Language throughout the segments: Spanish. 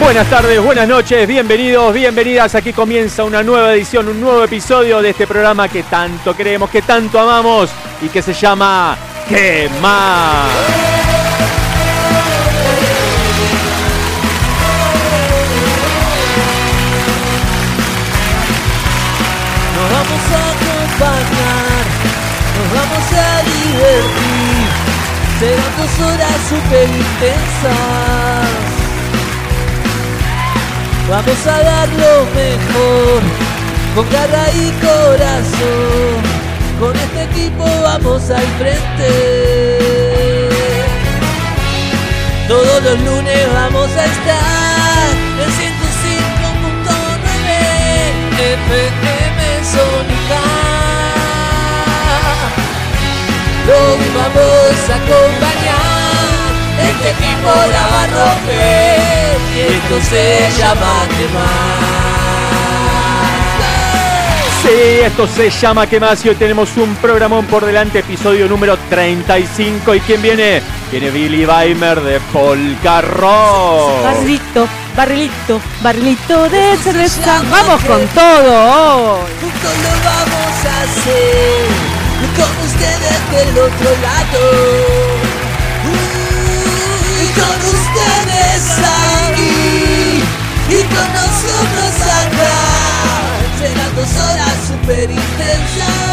Buenas tardes, buenas noches, bienvenidos, bienvenidas. Aquí comienza una nueva edición, un nuevo episodio de este programa que tanto queremos, que tanto amamos y que se llama ¿Qué más? Nos vamos a acompañar, nos vamos a divertir. Serán dos horas súper intensas. Vamos a dar lo mejor, con garra y corazón. Con este equipo vamos al frente. Todos los lunes vamos a estar en 105.9 FM Sónica. Los vamos a acompañar. Este equipo la va a romper. Y esto se llama quemar. Sí, esto se llama ¿Qué más? Y hoy tenemos un programón por delante, episodio número 35. ¿Y quién viene? Viene Billy Weimer de Polka Rock. Barrilito, barrilito, barrilito de cerveza. Vamos con todo hoy. Juntos lo vamos a hacer. Con ustedes del otro lado. Con ustedes ahí. Y con nosotros acá. Serán dos horas super intensas.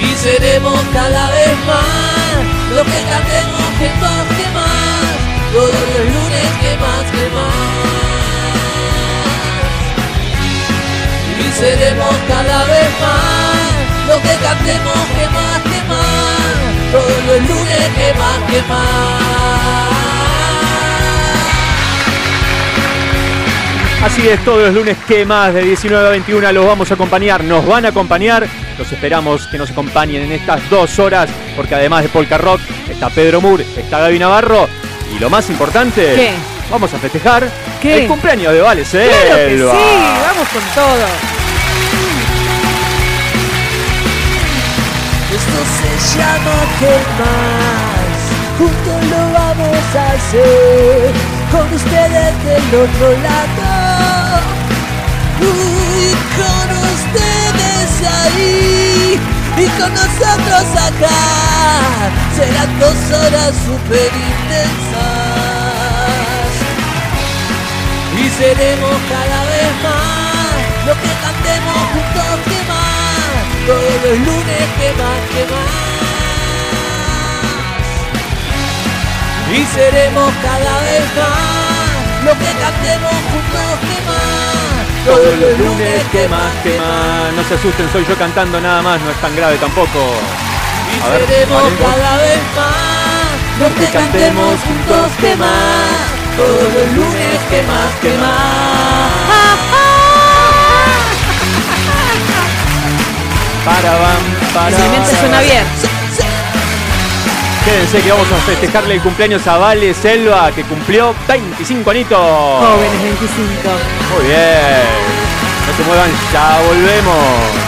Y seremos cada vez más lo que cantemos que más, que más. Todos los lunes que más, que más. Y seremos cada vez más que cantemos que más, que más. Todos los lunes que más, que más. Así es, todos los lunes, ¿qué más? De 19 a 21 los vamos a acompañar, nos van a acompañar. Los esperamos que nos acompañen en estas dos horas, porque además de Polka Rock está Pedro Moore, está Gaby Navarro. Y lo más importante, ¿Qué? vamos a festejar ¿Qué? el cumpleaños de Vale Claro que Selva. sí, vamos con todo. Esto se llama que más, juntos lo vamos a hacer, con ustedes del otro lado, y con ustedes ahí, y con nosotros acá, serán dos horas super intensas, y seremos cada vez más, lo que cantemos juntos todos los lunes que más, que más. Y seremos cada vez más, lo que cantemos juntos que más, Todos los lunes, ¿qué más? ¿Qué más? No se asusten, soy yo cantando nada más, no es tan grave tampoco. Y A seremos cada vez más, lo que cantemos juntos que más, todos los lunes que más, que más. Para, bam, para. Suena bien. Quédense que vamos a festejarle el cumpleaños a Vale Selva, que cumplió 25 anitos. Jóvenes 25. Muy bien. No se muevan, ya volvemos.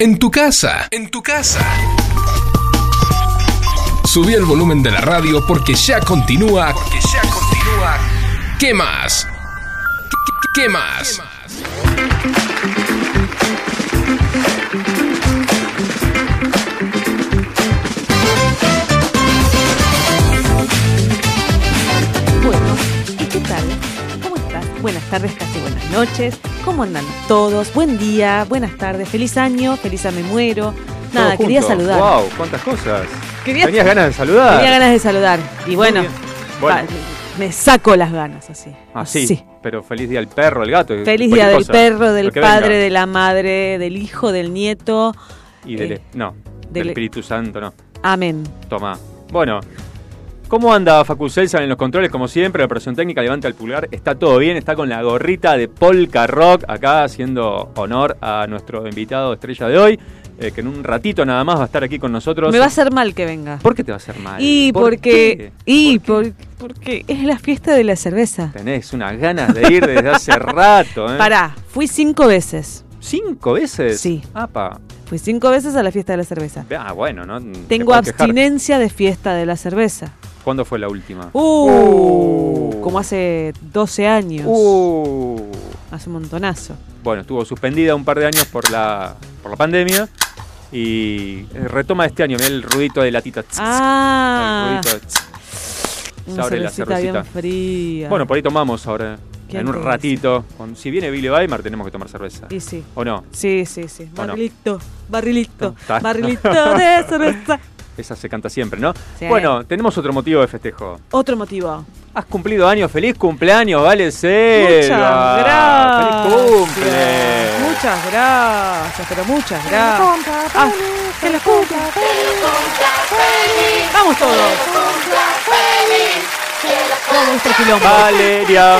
En tu casa, en tu casa. Subí el volumen de la radio porque ya continúa. Porque ya continúa. ¿Qué más? ¿Qué, qué más? Bueno, Buenas tardes, casi buenas noches. ¿Cómo andan todos? Buen día, buenas tardes, feliz año, feliz a me muero. Nada, quería saludar. Wow, cuántas cosas. Quería- ¿Tenías ganas de saludar? Tenía ganas de saludar. Y bueno, bien. Bueno. me saco las ganas así. Ah, sí, Sí. Pero feliz día del perro, del gato. Feliz cualquier día del cosa, perro, del lo que padre, venga. de la madre, del hijo, del nieto. Y del. eh, no, del del- Espíritu Santo, no. Amén. Toma. Bueno. ¿Cómo anda Facu Celsan en los controles? Como siempre, la operación técnica levanta el pulgar. Está todo bien, está con la gorrita de Polka Rock acá haciendo honor a nuestro invitado estrella de hoy, eh, que en un ratito nada más va a estar aquí con nosotros. Me va a hacer mal que venga. ¿Por qué te va a hacer mal? Y ¿Por porque qué? y ¿Por qué? por- porque es la fiesta de la cerveza. Tenés unas ganas de ir desde hace rato, ¿eh? Pará, fui cinco veces. ¿Cinco veces? Sí. Apa. Fui cinco veces a la fiesta de la cerveza. Ah, bueno, ¿no? Te Tengo quejar. abstinencia de fiesta de la cerveza. ¿Cuándo fue la última? Uh, Uh. como hace 12 años. Uh. Hace un montonazo. Bueno, estuvo suspendida un par de años por la, por la pandemia y eh, retoma este año. El ruidito de latita. Ah, el ruidito de. Se abre la cervecita bien fría. Bueno, por ahí tomamos ahora. En un ratito. Con- si viene Billy Weimar tenemos que tomar cerveza. Y sí. ¿O no? Sí, sí, sí. Barrilito, barrilito, barrilito de cerveza. Esa se canta siempre, ¿no? Sí. Bueno, tenemos otro motivo de festejo. Otro motivo. Has cumplido años, feliz cumpleaños, vale Selva. Muchas gracias. Feliz cumple. Muchas gracias, pero muchas gracias. Ah, que la cumpla. Vamos todos. Vamos, nuestro quilombo. Valeria.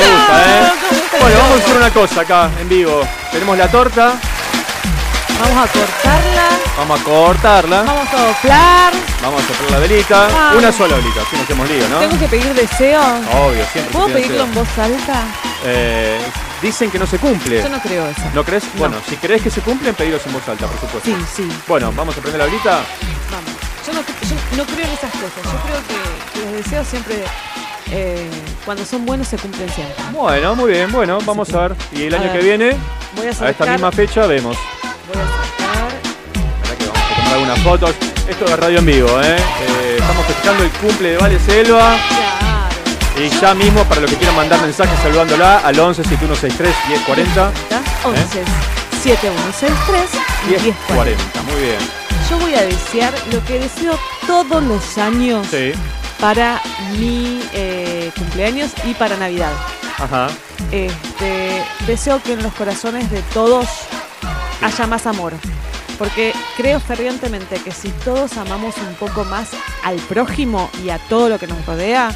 ¿Cómo te gusta, eh? Bueno, vamos a hacer una cosa acá, en vivo. Tenemos la torta, Vamos a cortarla. vamos a cortarla, Vamos a soplar. vamos a soplar la velita. Una sola velita, así no hacemos lío, ¿no? Tengo que pedir deseo. Obvio, siempre. ¿Puedo se pide pedirlo en voz alta? Eh, dicen que no se cumple. Yo no creo eso. ¿No crees? No. Bueno, si crees que se cumplen, pedilos en voz alta, por supuesto. Sí, sí. Bueno, vamos a prender la velita. Vamos. Yo no, yo no creo en esas cosas. Yo creo que los deseos siempre, eh, cuando son buenos, se cumplen siempre. Bueno, muy bien, bueno, vamos a ver. Y el año ver. que viene, Voy a a esta misma fecha, vemos. Voy a sacar. Que vamos a tomar algunas fotos. Esto es radio en vivo, ¿eh? Eh, Estamos festejando el cumple de Vale Selva. Claro. Y ya mismo, para los que quieran mandar mensajes saludándola, al 11 7163 1040. 11 7163 y 1040. 1040, muy bien. Yo voy a desear lo que deseo todos los años Sí, para mi eh, cumpleaños y para Navidad. ajá. Este, deseo que en los corazones de todos haya más amor. Porque creo fervientemente que si todos amamos un poco más al prójimo y a todo lo que nos rodea,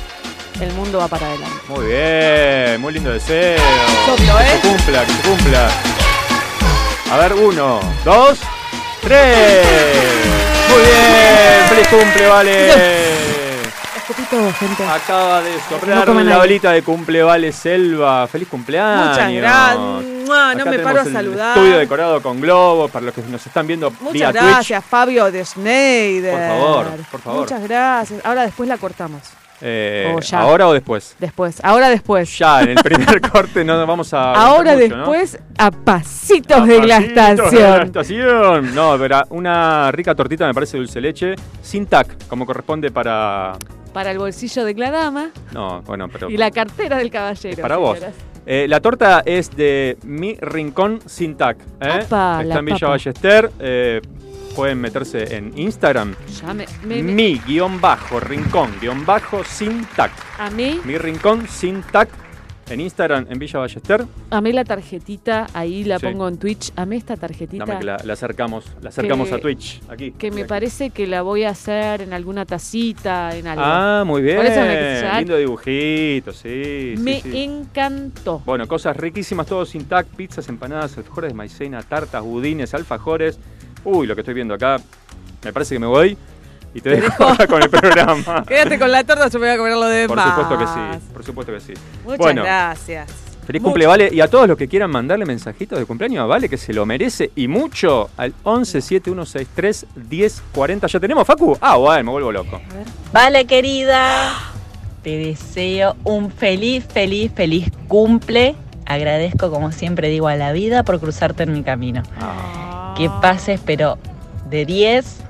el mundo va para adelante. Muy bien, muy lindo deseo. Soplo, Que ¿eh? se cumpla, que se cumpla. A ver, uno, dos, tres. Muy bien, feliz cumple, vale. Escupito, gente. Acaba de soplar No la velita de cumple, vale, Selva. Feliz cumpleaños. Muchas gracias. No me paro a saludar. Estudio decorado con globos para los que nos están viendo Muchas Twitch. gracias, Fabio de Schneider. Por favor, por favor. Muchas gracias. Ahora después la cortamos. Eh, O ya. ¿Ahora o después? Después, ahora después. Ya, en el primer corte no nos vamos a. Ahora mucho, ¿no? después, a pasitos de la Pasitos de la estación. estación. No, pero una rica tortita me parece dulce leche, sin tac, como corresponde para. Para el bolsillo de la dama No, bueno, pero. y la cartera del caballero. Para vos. Eh, la torta es de Mi Rincón Sin Tac. ¿eh? Apa, Está en Villa papa. Ballester. eh, pueden meterse en Instagram. Me- Mi guion bajo rincón guion bajo sin tac. a mí, Mi rincón sin tac. En Instagram, en Villa Ballester. Amé la tarjetita, ahí la Sí. pongo en Twitch. Amé esta tarjetita. Dame que la, la acercamos, la acercamos Que- a Twitch. Aquí. Que me Aquí. parece que la voy a hacer en alguna tacita, en algo. Ah, muy bien. Por eso me. Lindo dibujito, sí. sí, me sí. encantó. Bueno, cosas riquísimas, todo sin tac, pizzas, empanadas, alfajores de maicena, tartas, budines, alfajores. Uy, lo que estoy viendo acá, me parece que me voy y te, dejo con el programa. Quédate con la torta, yo me voy a comer lo demás. Por supuesto que sí, por supuesto que sí. Muchas bueno, gracias. feliz Mucho. cumple, Vale. Y a todos los que quieran mandarle mensajitos de cumpleaños a Vale, que se lo merece y mucho, al 11 7163 1040. ¿Ya tenemos, Facu? Ah, bueno, me vuelvo loco. Vale, querida. Te deseo un feliz, feliz, feliz cumple. Agradezco, como siempre digo, a la vida por cruzarte en mi camino. Que pases, pero de 10,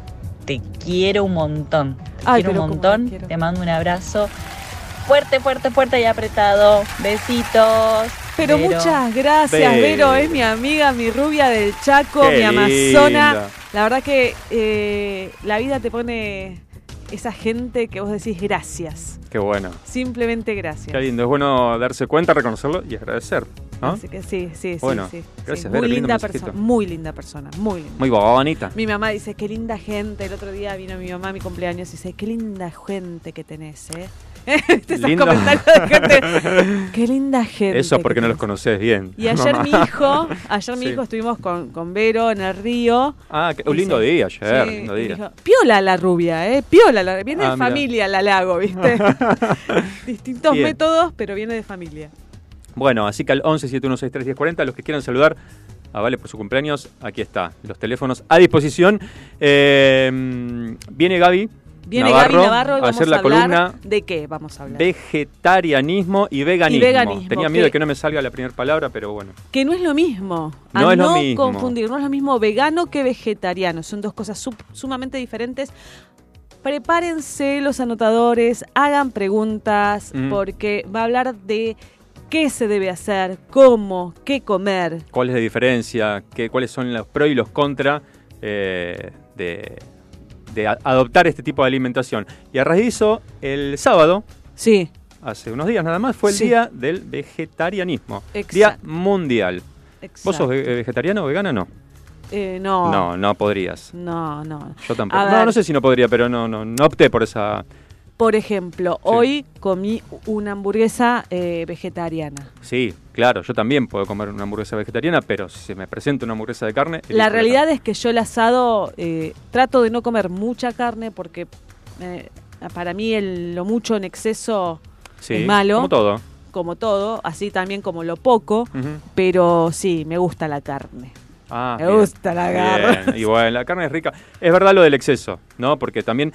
te quiero un montón. Te Ay, quiero un montón. te quiero. Te mando un abrazo fuerte, fuerte, fuerte y apretado. Besitos. Pero Vero. muchas gracias, Vero. Vero. Es mi amiga, mi rubia del Chaco, Qué mi amazona. linda. La verdad que eh, la vida te pone esa gente que vos decís gracias. Qué bueno. Simplemente gracias. Qué lindo. Es bueno darse cuenta, reconocerlo y agradecer. ¿No? Así que sí, sí, sí. Bueno, sí, Muy linda persona, muy linda persona, muy linda. Muy bonita. Mi mamá dice, qué linda gente. El otro día vino mi mamá a mi cumpleaños y dice, qué linda gente que tenés, ¿eh? Esos comentarios de gente. Qué linda gente. Eso que porque no los tenés". conoces bien. Y ayer mamá. mi hijo, ayer mi Sí. hijo estuvimos con, con Vero en el río. Ah, qué- un lindo sí, día ayer, sí, lindo día. dijo, piola la rubia, ¿eh? Piola, la, viene Ah, de mira. familia la lago, ¿viste? Distintos Bien. métodos, pero viene de familia. Bueno, así que al 11 7163 1040, los que quieran saludar a Vale por su cumpleaños, aquí está, los teléfonos a disposición. Eh, viene Gaby Viene Navarro, Gaby Navarro y a hacer a la hablar columna de qué vamos a hablar. vegetarianismo y veganismo. Y veganismo, Tenía miedo que- de que no me salga la primera palabra, pero bueno. Que no es lo mismo. A No no, es lo mismo. confundir, no es lo mismo vegano que vegetariano. Son dos cosas sub- sumamente diferentes. Prepárense los anotadores, hagan preguntas, Mm. porque va a hablar de qué se debe hacer, cómo, qué comer. ¿Cuál es la diferencia? ¿Qué, ¿Cuáles son los pros y los contras eh, de, de a- adoptar este tipo de alimentación? Y a raíz de eso, el sábado, Sí, hace unos días nada más, fue el Sí. día del vegetarianismo. Exacto. Día mundial. exacto. ¿Vos sos ve- vegetariano o vegana? No. Eh, no. No, no podrías. No, no. Yo tampoco. No, no sé si no podría, pero no, no, no opté por esa. Por ejemplo, hoy comí una hamburguesa eh, vegetariana. Sí, claro, yo también puedo comer una hamburguesa vegetariana, pero si se me presenta una hamburguesa de carne. La realidad carne. es que yo el asado eh, trato de no comer mucha carne porque eh, para mí el- lo mucho en exceso sí, es malo. Como todo. como todo, así también como lo poco, pero sí, me gusta la carne. Ah, Me bien. gusta la carne. Y bueno, la carne es rica. Es verdad lo del exceso, ¿no? Porque también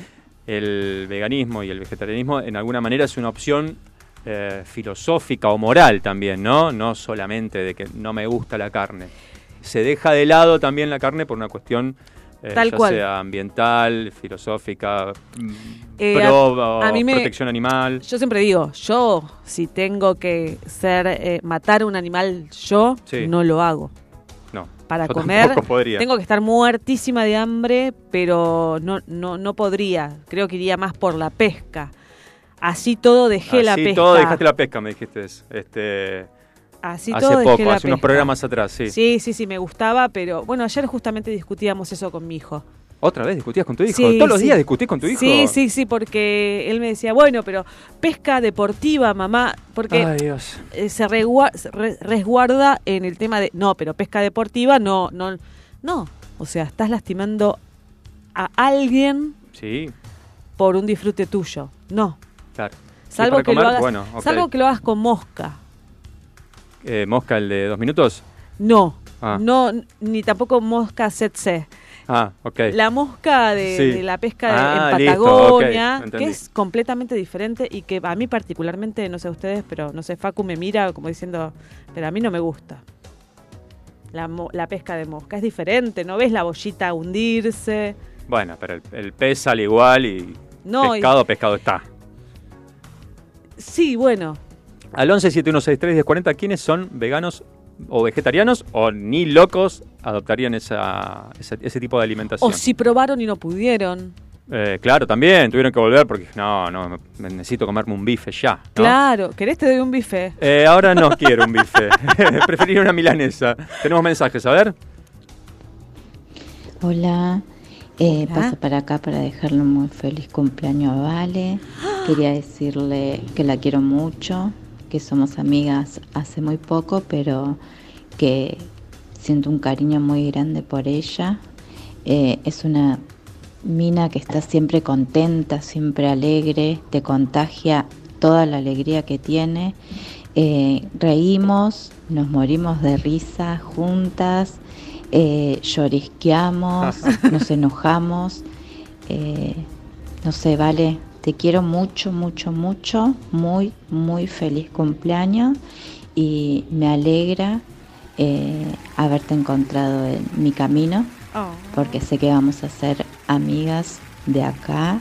el veganismo y el vegetarianismo en alguna manera es una opción eh, filosófica o moral también, ¿no? No solamente de que no me gusta la carne. Se deja de lado también la carne por una cuestión eh, Tal ya cual. sea ambiental, filosófica, mm, Eh, pro a- a mí me- protección animal. Yo siempre digo, yo si tengo que ser eh, matar un animal yo, Sí. no lo hago. Para yo comer tengo que estar muertísima de hambre, pero no, no, no podría. Creo que iría más por la pesca. Así todo dejé la Así pesca. todo dejaste la pesca, me dijiste. Este, Así hace todo dejé poco, la hace unos pesca. programas atrás, sí. Sí, sí, sí, me gustaba, pero bueno, ayer justamente discutíamos eso con mi hijo. ¿Otra vez discutías con tu hijo? Sí, ¿Todos los sí. días discutís con tu hijo? Sí, sí, sí, porque él me decía, bueno, pero pesca deportiva, mamá, porque Ay, Dios. eh, se, resguarda en el tema de, no, pero pesca deportiva, no, no, no. O sea, estás lastimando a alguien Sí, por un disfrute tuyo. No. claro. Salvo que, comer? lo hagas, Bueno, salvo que lo hagas con mosca. Eh, ¿Mosca el de dos minutos? No. Ah. No, ni tampoco mosca setse. Ah, ok. La mosca de, Sí. de la pesca Ah, en Patagonia, que es completamente diferente y que a mí particularmente, no sé ustedes, pero no sé, Facu me mira como diciendo, pero a mí no me gusta. La, la pesca de mosca es diferente, ¿no ves la bollita hundirse? Bueno, pero el, el pez sale igual y No, y- pescado, pescado está. sí, bueno, Al 11 7163 1040, ¿quiénes son veganos o vegetarianos o ni locos adoptarían esa, ese, ese tipo de alimentación? o si probaron y no pudieron. Eh, claro, también tuvieron que volver porque no, no, me- necesito comerme un bife ya. ¿no? Claro, ¿querés te doy un bife? Eh, ahora no quiero un bife. Preferiría una milanesa. Tenemos mensajes, a ver. Hola, eh, Hola. paso para acá para dejarle un muy feliz cumpleaños a Vale. Quería decirle que la quiero mucho, que somos amigas hace muy poco, pero que siento un cariño muy grande por ella. Eh, es una mina que está siempre contenta, siempre alegre, te contagia toda la alegría que tiene. Eh, reímos, nos morimos de risa juntas, eh, llorisqueamos, nos enojamos. eh, no sé, vale, te quiero mucho, mucho, mucho. Muy, muy feliz cumpleaños y me alegra eh, haberte encontrado en mi camino Oh. porque sé que vamos a ser amigas de acá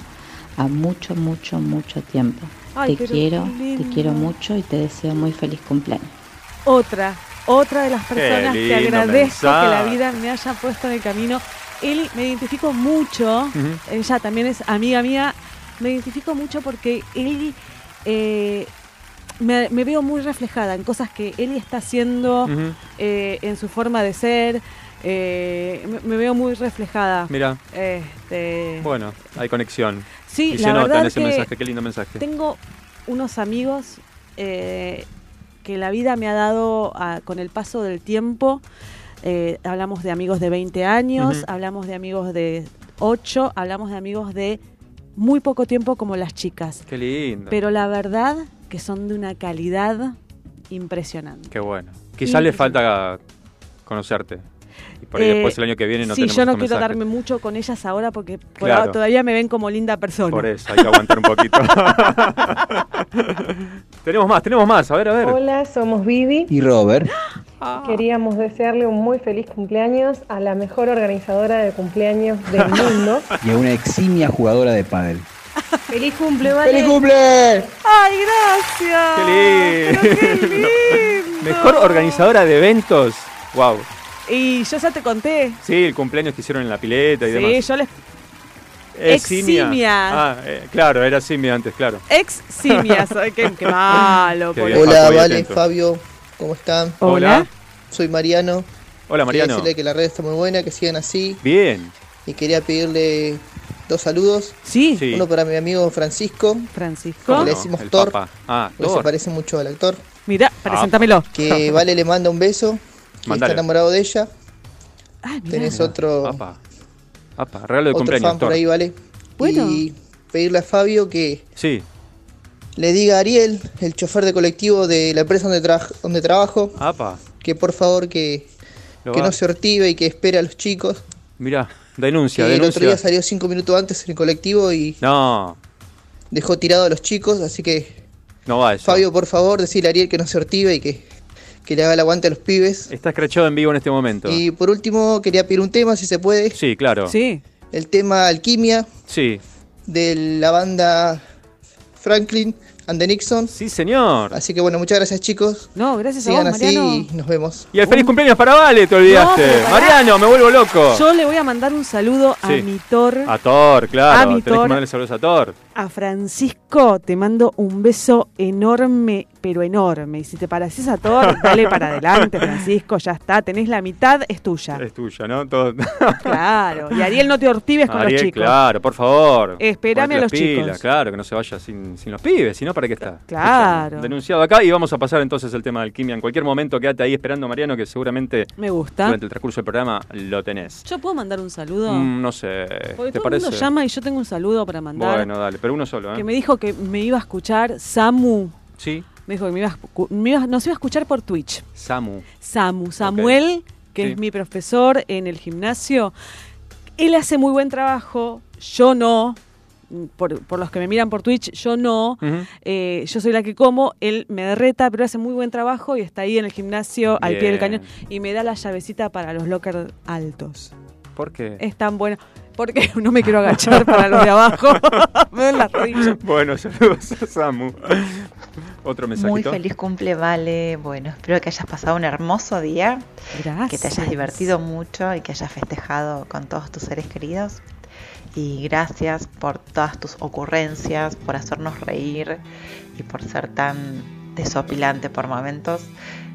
a mucho, mucho, mucho tiempo. Ay, te quiero, te quiero mucho y te deseo muy feliz cumpleaños. Otra, otra de las personas que agradezco que la vida me haya puesto en el camino. Eli, me identifico mucho, ella también es amiga mía, me identifico mucho porque Eli, eh, me, me veo muy reflejada en cosas que Eli está haciendo, eh, en su forma de ser, eh, me, me veo muy reflejada. Mira, Este, bueno, hay conexión. sí, y la se nota verdad en ese que mensaje, qué lindo mensaje. tengo unos amigos que la vida me ha dado a- con el paso del tiempo. Hablamos de amigos de 20 años, hablamos de amigos de 8, hablamos de amigos de muy poco tiempo como las chicas. Qué lindo. Pero la verdad que son de una calidad impresionante. Qué bueno. Quizás le falta conocerte. Y por ahí Eh, después el año que viene no sí, tenemos yo no quiero mensajes. darme mucho con ellas ahora porque por Claro. ahora todavía me ven como linda persona. Por eso, hay que aguantar un poquito. tenemos más, tenemos más. A ver, a ver. Hola, somos Vivi. Y Robert, Queríamos desearle un muy feliz cumpleaños a la mejor organizadora de cumpleaños del mundo. y a una eximia jugadora de pádel. ¡Feliz cumple, Vale! ¡Feliz cumple! ¡Ay, gracias! Qué Pero qué lindo. lindo. Mejor organizadora de eventos. Wow. Y yo ya te conté. Sí, el cumpleaños que hicieron en la pileta y Sí, demás. yo les. Es simia. eximia. Ah, eh, claro, era simia antes, claro. Ex simias. Ay, qué, qué malo. Qué bien. Hola, Vale, atento. Fabio, ¿cómo están? Hola. Soy Mariano. Hola, Quería Mariano. decirle que la red está muy buena, que sigan así. Bien. Y quería pedirle dos saludos. Sí, Sí. Uno para mi amigo Francisco, Francisco. ¿Cómo ¿Cómo le no? decimos El Thor? Ah, porque se Thor. parece mucho al actor. Mira, preséntamelo. Que Vale le manda un beso, que Mandale. está enamorado de ella. Mirá. Tenés otro, Papá. Papá, regalo de otro cumpleaños. fan por Thor. ahí, Vale. Bueno. Y pedirle a Fabio que Sí. le diga a Ariel, el chofer de colectivo de la empresa donde, tra- donde trabajo, Apa. que por favor que, que no se ortive y que espere a los chicos. Mirá, denuncia, Que el otro día denuncia. salió cinco minutos antes en el colectivo y No, dejó tirado a los chicos, así que no va eso. Fabio, por favor, decirle a Ariel que no se ortive y que, que le haga el aguante a los pibes. Está escrachado en vivo en este momento. Y por último, quería pedir un tema, si se puede. Sí, claro. Sí. El tema Alquimia Sí. de la banda Franklin and the Nixon. Sí, señor. Así que bueno, muchas gracias chicos. No, gracias a Sigan vos, así Mariano. y nos vemos. Y el feliz cumpleaños para Vale, te olvidaste. No. Mariano, me vuelvo loco. Yo le voy a mandar un saludo a mi Thor, A Thor, claro. A mi Tenés que Thor. mandarle saludos a Thor. a Francisco. Te mando un beso enorme, pero enorme. Y si te pareces a Thor, dale para adelante, Francisco. Ya está. Tenés la mitad, es tuya. Es tuya, ¿no? Todo. Claro. Y Ariel, no te ortives con Ariel, los chicos. claro, por favor. Espérame a los pilas, chicos. Claro, que no se vaya sin, sin los pibes, si no, ¿para qué está? Claro. Escuchame. Denunciado acá y vamos a pasar entonces el tema de alquimia. En cualquier momento quédate ahí esperando, Mariano, que seguramente Me gusta. durante el transcurso del programa lo tenés. ¿Yo puedo mandar un saludo? Mm, no sé, Porque ¿te todo el parece? mundo llama y yo tengo un saludo para mandar. Bueno, dale, pero uno solo, ¿eh? que me dijo que me iba a escuchar Samu. Sí, Me dijo que me iba a escu- me iba- nos iba a escuchar por Twitch. Samu. Samu, Samuel, que Sí. es mi profesor en el gimnasio. Él hace muy buen trabajo, yo no. Por, por los que me miran por Twitch, yo no. Eh, yo soy la que como, él me derreta, pero hace muy buen trabajo y está ahí en el gimnasio al pie del cañón y me da la llavecita para los lockers altos. ¿Por qué? Es tan bueno. Porque no me quiero agachar para los de abajo. me las. Bueno, saludos a Samu. Otro Muy mensajito. feliz cumple, Vale. Bueno, espero que hayas pasado un hermoso día, Gracias. que te hayas divertido mucho y que hayas festejado con todos tus seres queridos. y gracias por todas tus ocurrencias, por hacernos reír y por ser tan desopilante por momentos.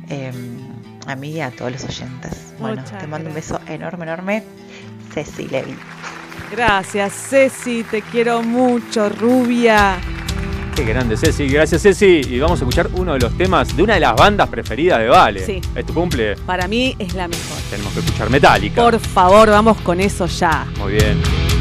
Eh, a mí y a todos los oyentes. Bueno, Muchas te mando un beso enorme, enorme. Ceci Levi. Gracias, Ceci, te quiero mucho, rubia. Qué grande, Ceci. Gracias, Ceci. Y vamos a escuchar uno de los temas de una de las bandas preferidas de Vale. Sí. ¿Es tu cumple? Para mí es la mejor. Tenemos que escuchar Metallica. Por favor, vamos con eso ya. Muy bien.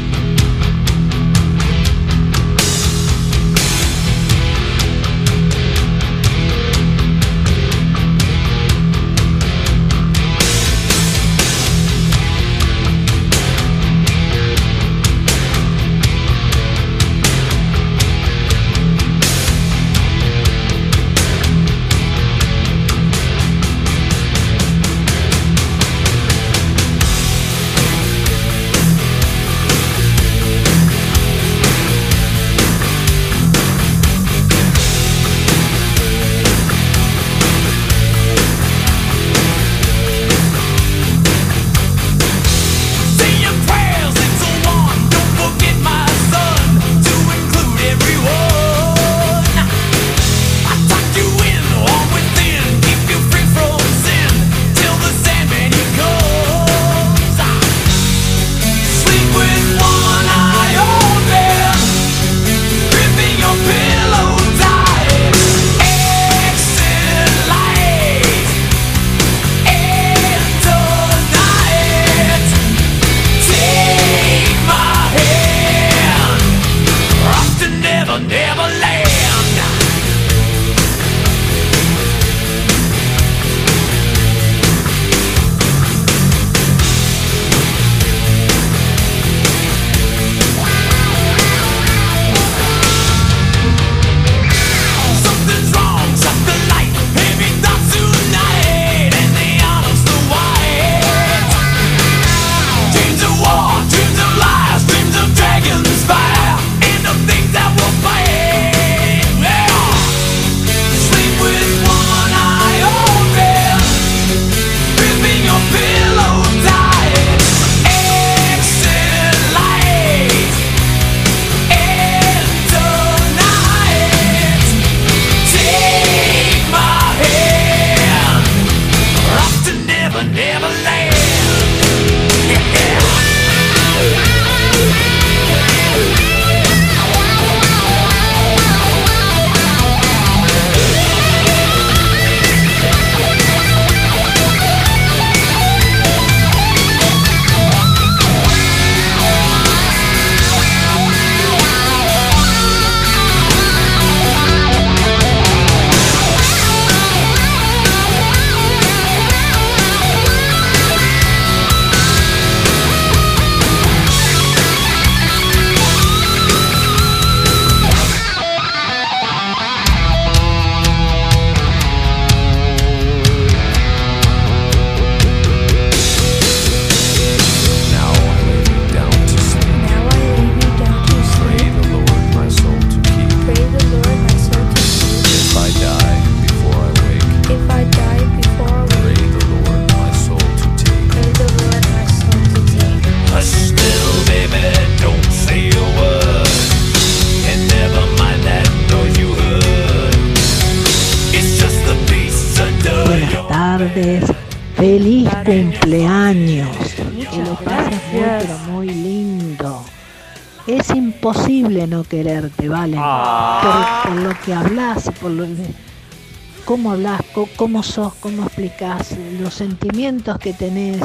Cómo hablas, cómo sos, cómo explicás, los sentimientos que tenés,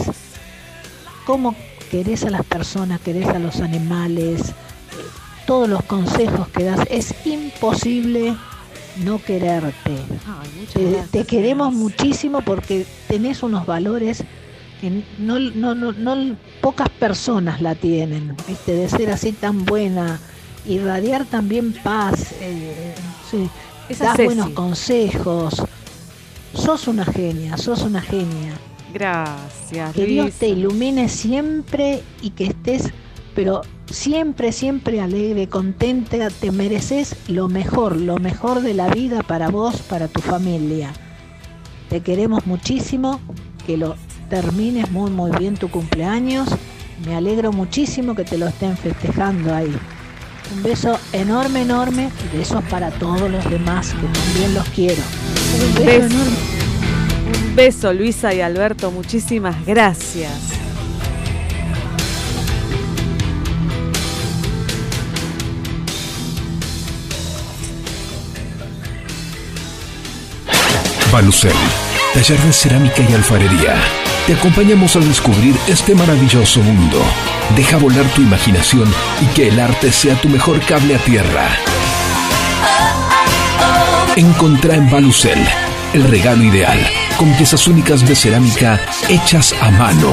cómo querés a las personas, querés a los animales, todos los consejos que das. Es imposible no quererte. Ay, te queremos muchísimo porque tenés unos valores que no, no, no, no- pocas personas la tienen, ¿viste? de ser así tan buena, irradiar también paz, eh, sí, Esa das Ceci. buenos consejos, sos una genia, sos una genia. Gracias, Que Dios te ilumine siempre y que estés, pero siempre, siempre alegre, contenta, te mereces lo mejor, lo mejor de la vida para vos, para tu familia. Te queremos muchísimo, que lo termines muy muy bien tu cumpleaños me alegro muchísimo que te lo estén festejando ahí. Un beso enorme, enorme y besos para todos los demás que también los quiero. Un beso beso. enorme. Un beso, Luisa y Alberto. Muchísimas gracias. Balucel, taller de cerámica y alfarería. Te acompañamos a descubrir este maravilloso mundo. Deja volar tu imaginación y que el arte sea tu mejor cable a tierra. Encontrá en Balucel el regalo ideal, con piezas únicas de cerámica hechas a mano.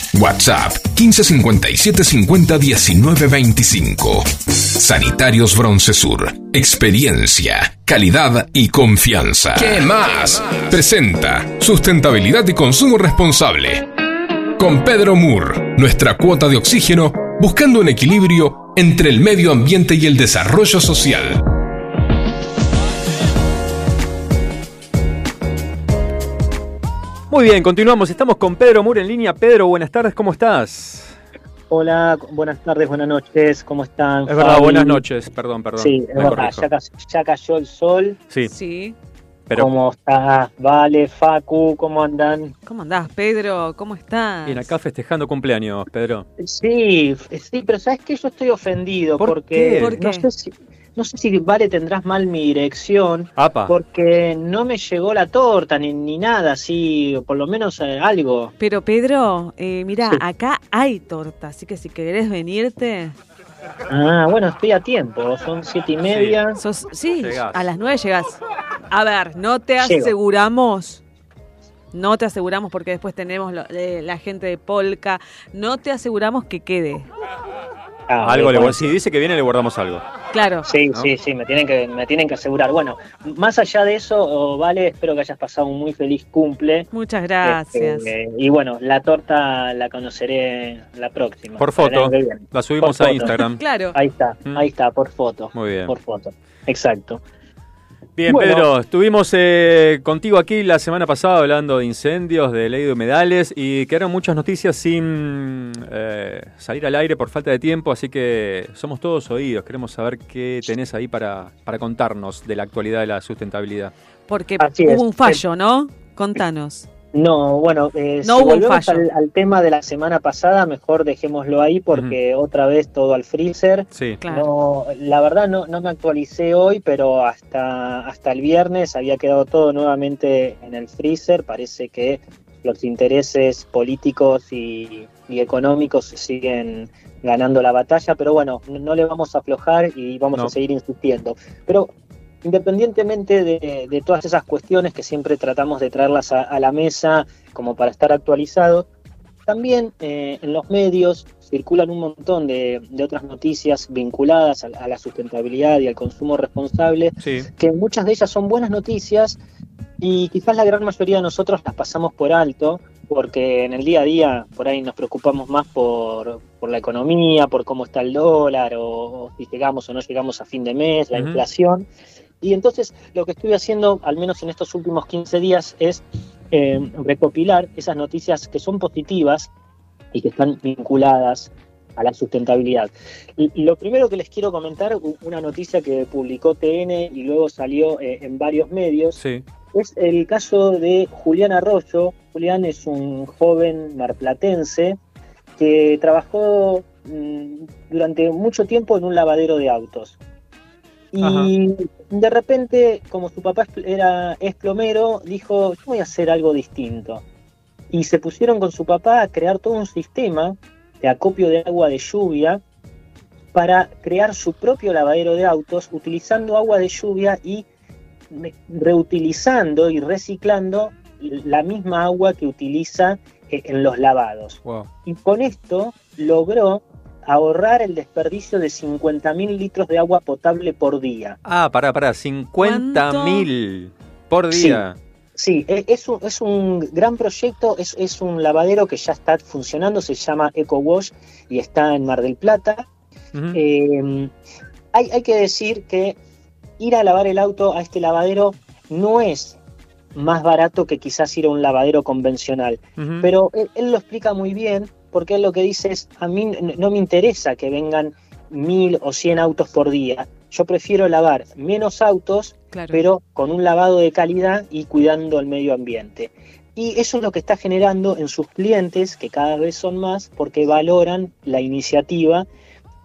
WhatsApp 1557 50 19 25. Sanitarios Broncesur. Experiencia, calidad y confianza. ¿Qué más? Presenta sustentabilidad y consumo responsable. Con Pedro Moore, nuestra cuota de oxígeno, buscando un equilibrio entre el medio ambiente y el desarrollo social. Muy bien, continuamos. Estamos con Pedro Moore en línea. Pedro, buenas tardes, ¿cómo estás? Hola, buenas tardes, buenas noches, ¿cómo están? Es verdad, Fabi? buenas noches, perdón, perdón. Sí, es verdad, ya, ya cayó el sol. Sí. Sí. Pero ¿Cómo estás? Vale, Facu, ¿cómo andan? ¿Cómo andás, Pedro? ¿Cómo estás? bien, acá festejando cumpleaños, Pedro. Sí, sí, pero ¿sabes qué? Yo estoy ofendido ¿Por porque qué? ¿Por no qué? sé si no sé si Vale tendrás mal mi dirección Apa. porque no me llegó la torta ni, ni nada, así, por lo menos eh, algo. Pero Pedro, eh, mira, Sí. acá hay torta, así que si querés venirte, Ah, bueno, estoy a tiempo, son siete y media. sos, sí, Llegás. a las nueve llegás. A ver, no te Llego. aseguramos, no te aseguramos porque después tenemos lo- eh, la gente de Polka, no te aseguramos que quede. Ah, algo le. Si dice que viene, le guardamos algo. Claro. Sí, ¿no? sí, sí, me tienen que me tienen que asegurar. Bueno, más allá de eso, oh, Vale, espero que hayas pasado un muy feliz cumple. Muchas gracias. Este, y bueno, la torta la conoceré la próxima. Por foto. La subimos Por a foto. Instagram. Claro. Ahí está, Mm. ahí está, por foto. Muy bien. Por foto. Exacto. Bien, Bueno. Pedro, estuvimos eh, contigo aquí la semana pasada hablando de incendios, de ley de humedales y quedaron muchas noticias sin eh, salir al aire por falta de tiempo, así que somos todos oídos, queremos saber qué tenés ahí para, para contarnos de la actualidad de la sustentabilidad. Porque Así hubo es. un fallo, ¿no? Contanos. No, bueno, eh, No si volvemos fallo. al, al tema de la semana pasada, mejor dejémoslo ahí porque otra vez todo al freezer. Sí. No, la verdad no, no me actualicé hoy, pero hasta, hasta el viernes había quedado todo nuevamente en el freezer. Parece que los intereses políticos y, y económicos siguen ganando la batalla, pero bueno, no, no le vamos a aflojar y vamos No. a seguir insistiendo. Pero independientemente de, de todas esas cuestiones que siempre tratamos de traerlas a, a la mesa como para estar actualizados, también eh, en los medios circulan un montón de, de otras noticias vinculadas a, a la sustentabilidad y al consumo responsable, Sí. que muchas de ellas son buenas noticias y quizás la gran mayoría de nosotros las pasamos por alto, porque en el día a día por ahí nos preocupamos más por, por la economía, por cómo está el dólar, o, o si llegamos o no llegamos a fin de mes, la inflación. Y entonces lo que estoy haciendo, al menos en estos últimos 15 días, es eh, recopilar esas noticias que son positivas y que están vinculadas a la sustentabilidad. Y, lo primero que les quiero comentar, una noticia que publicó TN y luego salió eh, en varios medios, Sí. es el caso de Julián Arroyo. Julián es un joven marplatense que trabajó mm, durante mucho tiempo en un lavadero de autos. Y de repente, como su papá era, es plomero, dijo, yo voy a hacer algo distinto. Y se pusieron con su papá a crear todo un sistema de acopio de agua de lluvia para crear su propio lavadero de autos utilizando agua de lluvia y reutilizando y reciclando la misma agua que utiliza eh, en los lavados. Wow. Y con esto logró ahorrar el desperdicio de 50.000 litros de agua potable por día. Ah, pará, pará, 50 mil por día. Sí, e- es un, es un gran proyecto, es, es un lavadero que ya está funcionando, se llama Eco Wash y está en Mar del Plata. Eh, hay, hay que decir que ir a lavar el auto a este lavadero no es más barato que quizás ir a un lavadero convencional. Pero él, él lo explica muy bien porque él lo que dice es, a mí no me interesa que vengan mil o cien autos por día. Yo prefiero lavar menos autos, Claro. pero con un lavado de calidad y cuidando el medio ambiente. Y eso es lo que está generando en sus clientes, que cada vez son más, porque valoran la iniciativa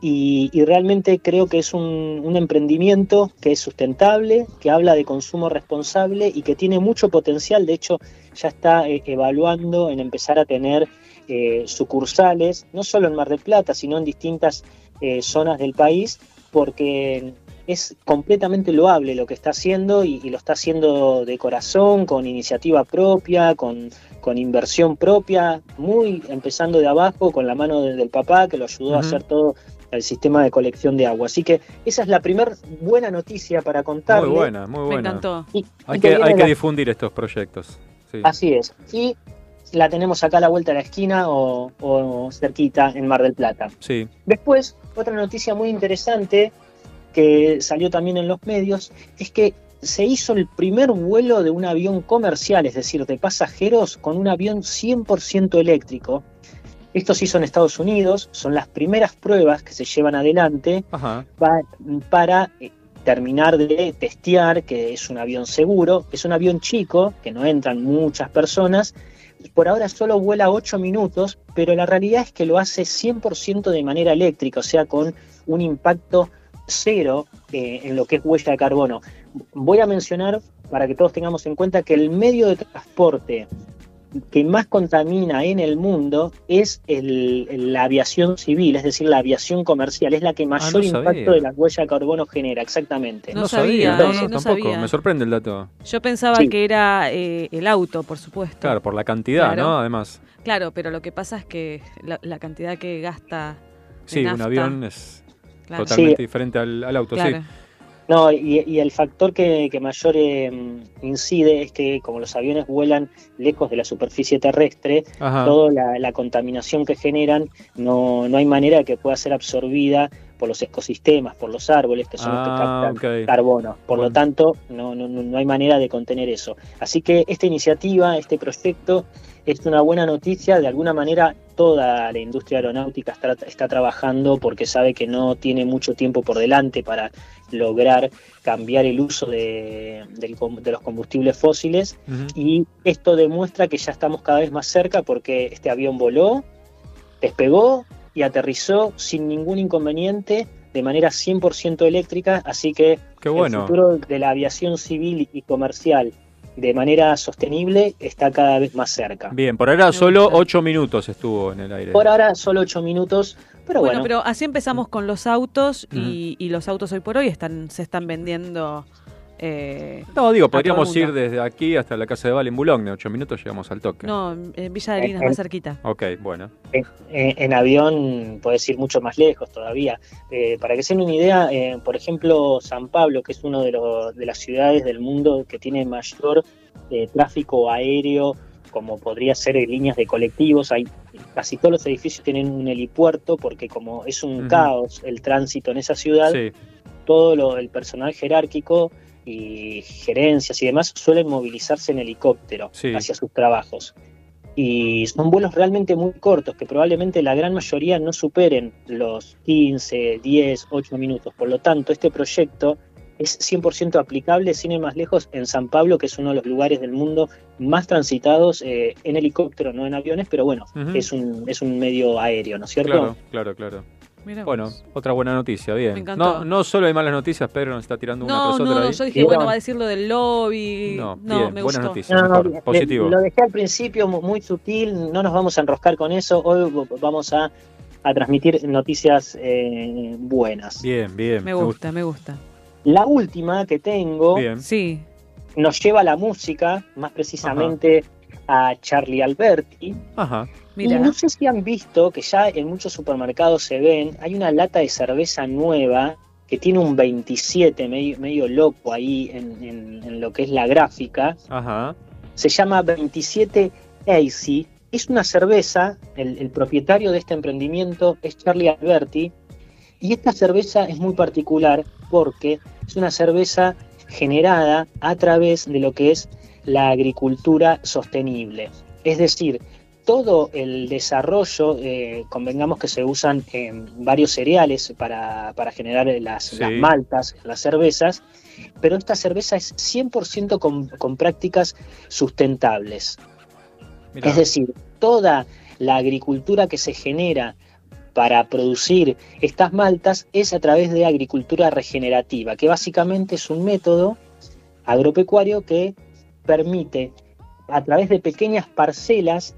y, y realmente creo que es un, un emprendimiento que es sustentable, que habla de consumo responsable y que tiene mucho potencial. De hecho, ya está eh, evaluando en empezar a tener eh, sucursales, no solo en Mar del Plata, sino en distintas eh, zonas del país, porque es completamente loable lo que está haciendo y, y lo está haciendo de corazón, con iniciativa propia, con, con inversión propia, muy empezando de abajo, con la mano de- del papá que lo ayudó a hacer todo el sistema de colección de agua. Así que esa es la primera buena noticia para contarle. Muy buena, muy Me buena. encantó. Y- Hay y que, hay que difundir estos proyectos. Sí. Así es. Y la tenemos acá a la vuelta de la esquina o, o cerquita en Mar del Plata. Sí. Después, otra noticia muy interesante que salió también en los medios es que se hizo el primer vuelo de un avión comercial, es decir, de pasajeros, con un avión 100% eléctrico. Esto se hizo en Estados Unidos, son las primeras pruebas que se llevan adelante Ajá. pa- para eh, terminar de testear que es un avión seguro. Es un avión chico, que no entran muchas personas, por ahora solo vuela 8 minutos, pero la realidad es que lo hace 100% de manera eléctrica, o sea, con un impacto cero eh, en lo que es huella de carbono. Voy a mencionar, para que todos tengamos en cuenta, que el medio de transporte que más contamina en el mundo es el- el- la aviación civil, es decir, la aviación comercial, es la que mayor Ah, no sabía. impacto de la huella de carbono genera, exactamente. No sabía, no, yo no tampoco. sabía. Me sorprende el dato. Yo pensaba Sí. que era eh, el auto, por supuesto. Claro, por la cantidad, Claro. ¿no? Además. Claro, pero lo que pasa es que la, la cantidad que gasta. de Sí, un avión es Claro. totalmente Sí. diferente al, al auto, Claro. sí. No, y, y el factor que, que mayor eh, incide es que como los aviones vuelan lejos de la superficie terrestre, Ajá. toda la, la contaminación que generan no, no hay manera de que pueda ser absorbida por los ecosistemas, por los árboles, que son los que Ah, captan carbono. Por lo tanto, no, no, no no hay manera de contener eso. Así que esta iniciativa, este proyecto, es una buena noticia. De alguna manera, toda la industria aeronáutica está, está trabajando porque sabe que no tiene mucho tiempo por delante para lograr cambiar el uso de, del com- de los combustibles fósiles. Y esto demuestra que ya estamos cada vez más cerca porque este avión voló, despegó y aterrizó sin ningún inconveniente de manera 100% eléctrica, así que Qué bueno. el futuro de la aviación civil y comercial de manera sostenible está cada vez más cerca. Bien, por ahora solo 8 minutos estuvo en el aire. Por ahora solo 8 minutos, pero bueno, bueno, pero así empezamos con los autos y, y los autos hoy por hoy están se están vendiendo. eh, No, digo, podríamos ir desde aquí hasta la casa de Val en Boulogne. 8 minutos llegamos al toque. No, en Villa de Lina es En- más cerquita. Ok, bueno. en, en avión puedes ir mucho más lejos todavía. Eh, para que se den una idea, eh, por ejemplo, San Pablo, que es una de, los- de las ciudades del mundo que tiene mayor eh, tráfico aéreo, como podría ser en líneas de colectivos, hay casi todos los edificios tienen un helipuerto porque como es un caos el tránsito en esa ciudad, Sí. todo lo, el personal jerárquico y gerencias y demás suelen movilizarse en helicóptero Sí. hacia sus trabajos. Y son vuelos realmente muy cortos, que probablemente la gran mayoría no superen los 15, 10, 8 minutos. Por lo tanto, este proyecto es 100% aplicable, sin ir más lejos, en San Pablo, que es uno de los lugares del mundo más transitados eh, en helicóptero, no en aviones, pero bueno, es, un, es un medio aéreo, ¿no es cierto? Claro, claro, claro. Mira Bueno, vos. otra buena noticia, bien. Me. No, no solo hay malas noticias, Pedro nos está tirando una No, tras no, otra no, ahí. yo dije, bueno, bueno. va a decir lo del lobby. No, No, bien, me buenas gustó. noticias. No, mejor, le- positivo. Lo dejé al principio mu- muy sutil, no nos vamos a enroscar con eso. Hoy vamos a, a transmitir noticias eh, buenas. Bien, bien. Me gusta, me gusta. La última que tengo Bien. Sí. nos lleva a la música, más precisamente a Charlie Alberti. Ajá. Mira. Y no sé si han visto que ya en muchos supermercados se ven, hay una lata de cerveza nueva que tiene un 27 medio, medio loco ahí en, en- en lo que es la gráfica. Ajá. Se llama 27 AC. Es una cerveza, el, el propietario de este emprendimiento es Charlie Alberti. Y esta cerveza es muy particular porque es una cerveza generada a través de lo que es la agricultura sostenible. Es decir, todo el desarrollo, eh, convengamos que se usan varios cereales para, para generar las, Sí. las maltas, las cervezas, pero esta cerveza es 100% con, con prácticas sustentables. Mirá. Es decir, toda la agricultura que se genera para producir estas maltas es a través de agricultura regenerativa, que básicamente es un método agropecuario que permite a través de pequeñas parcelas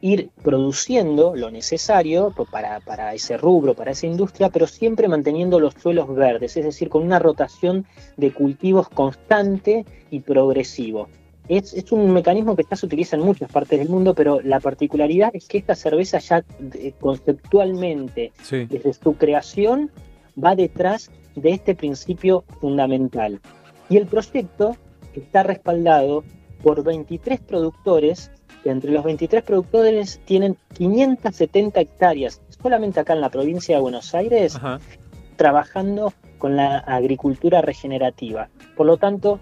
ir produciendo lo necesario para, para ese rubro, para esa industria, pero siempre manteniendo los suelos verdes, es decir, con una rotación de cultivos constante y progresivo. Es, es un mecanismo que ya se utiliza en muchas partes del mundo, pero la particularidad es que esta cerveza ya eh, conceptualmente, Sí. desde su creación, va detrás de este principio fundamental. Y el proyecto está respaldado por 23 productores, que entre los 23 productores tienen 570 hectáreas, solamente acá en la provincia de Buenos Aires, Ajá. trabajando con la agricultura regenerativa. Por lo tanto,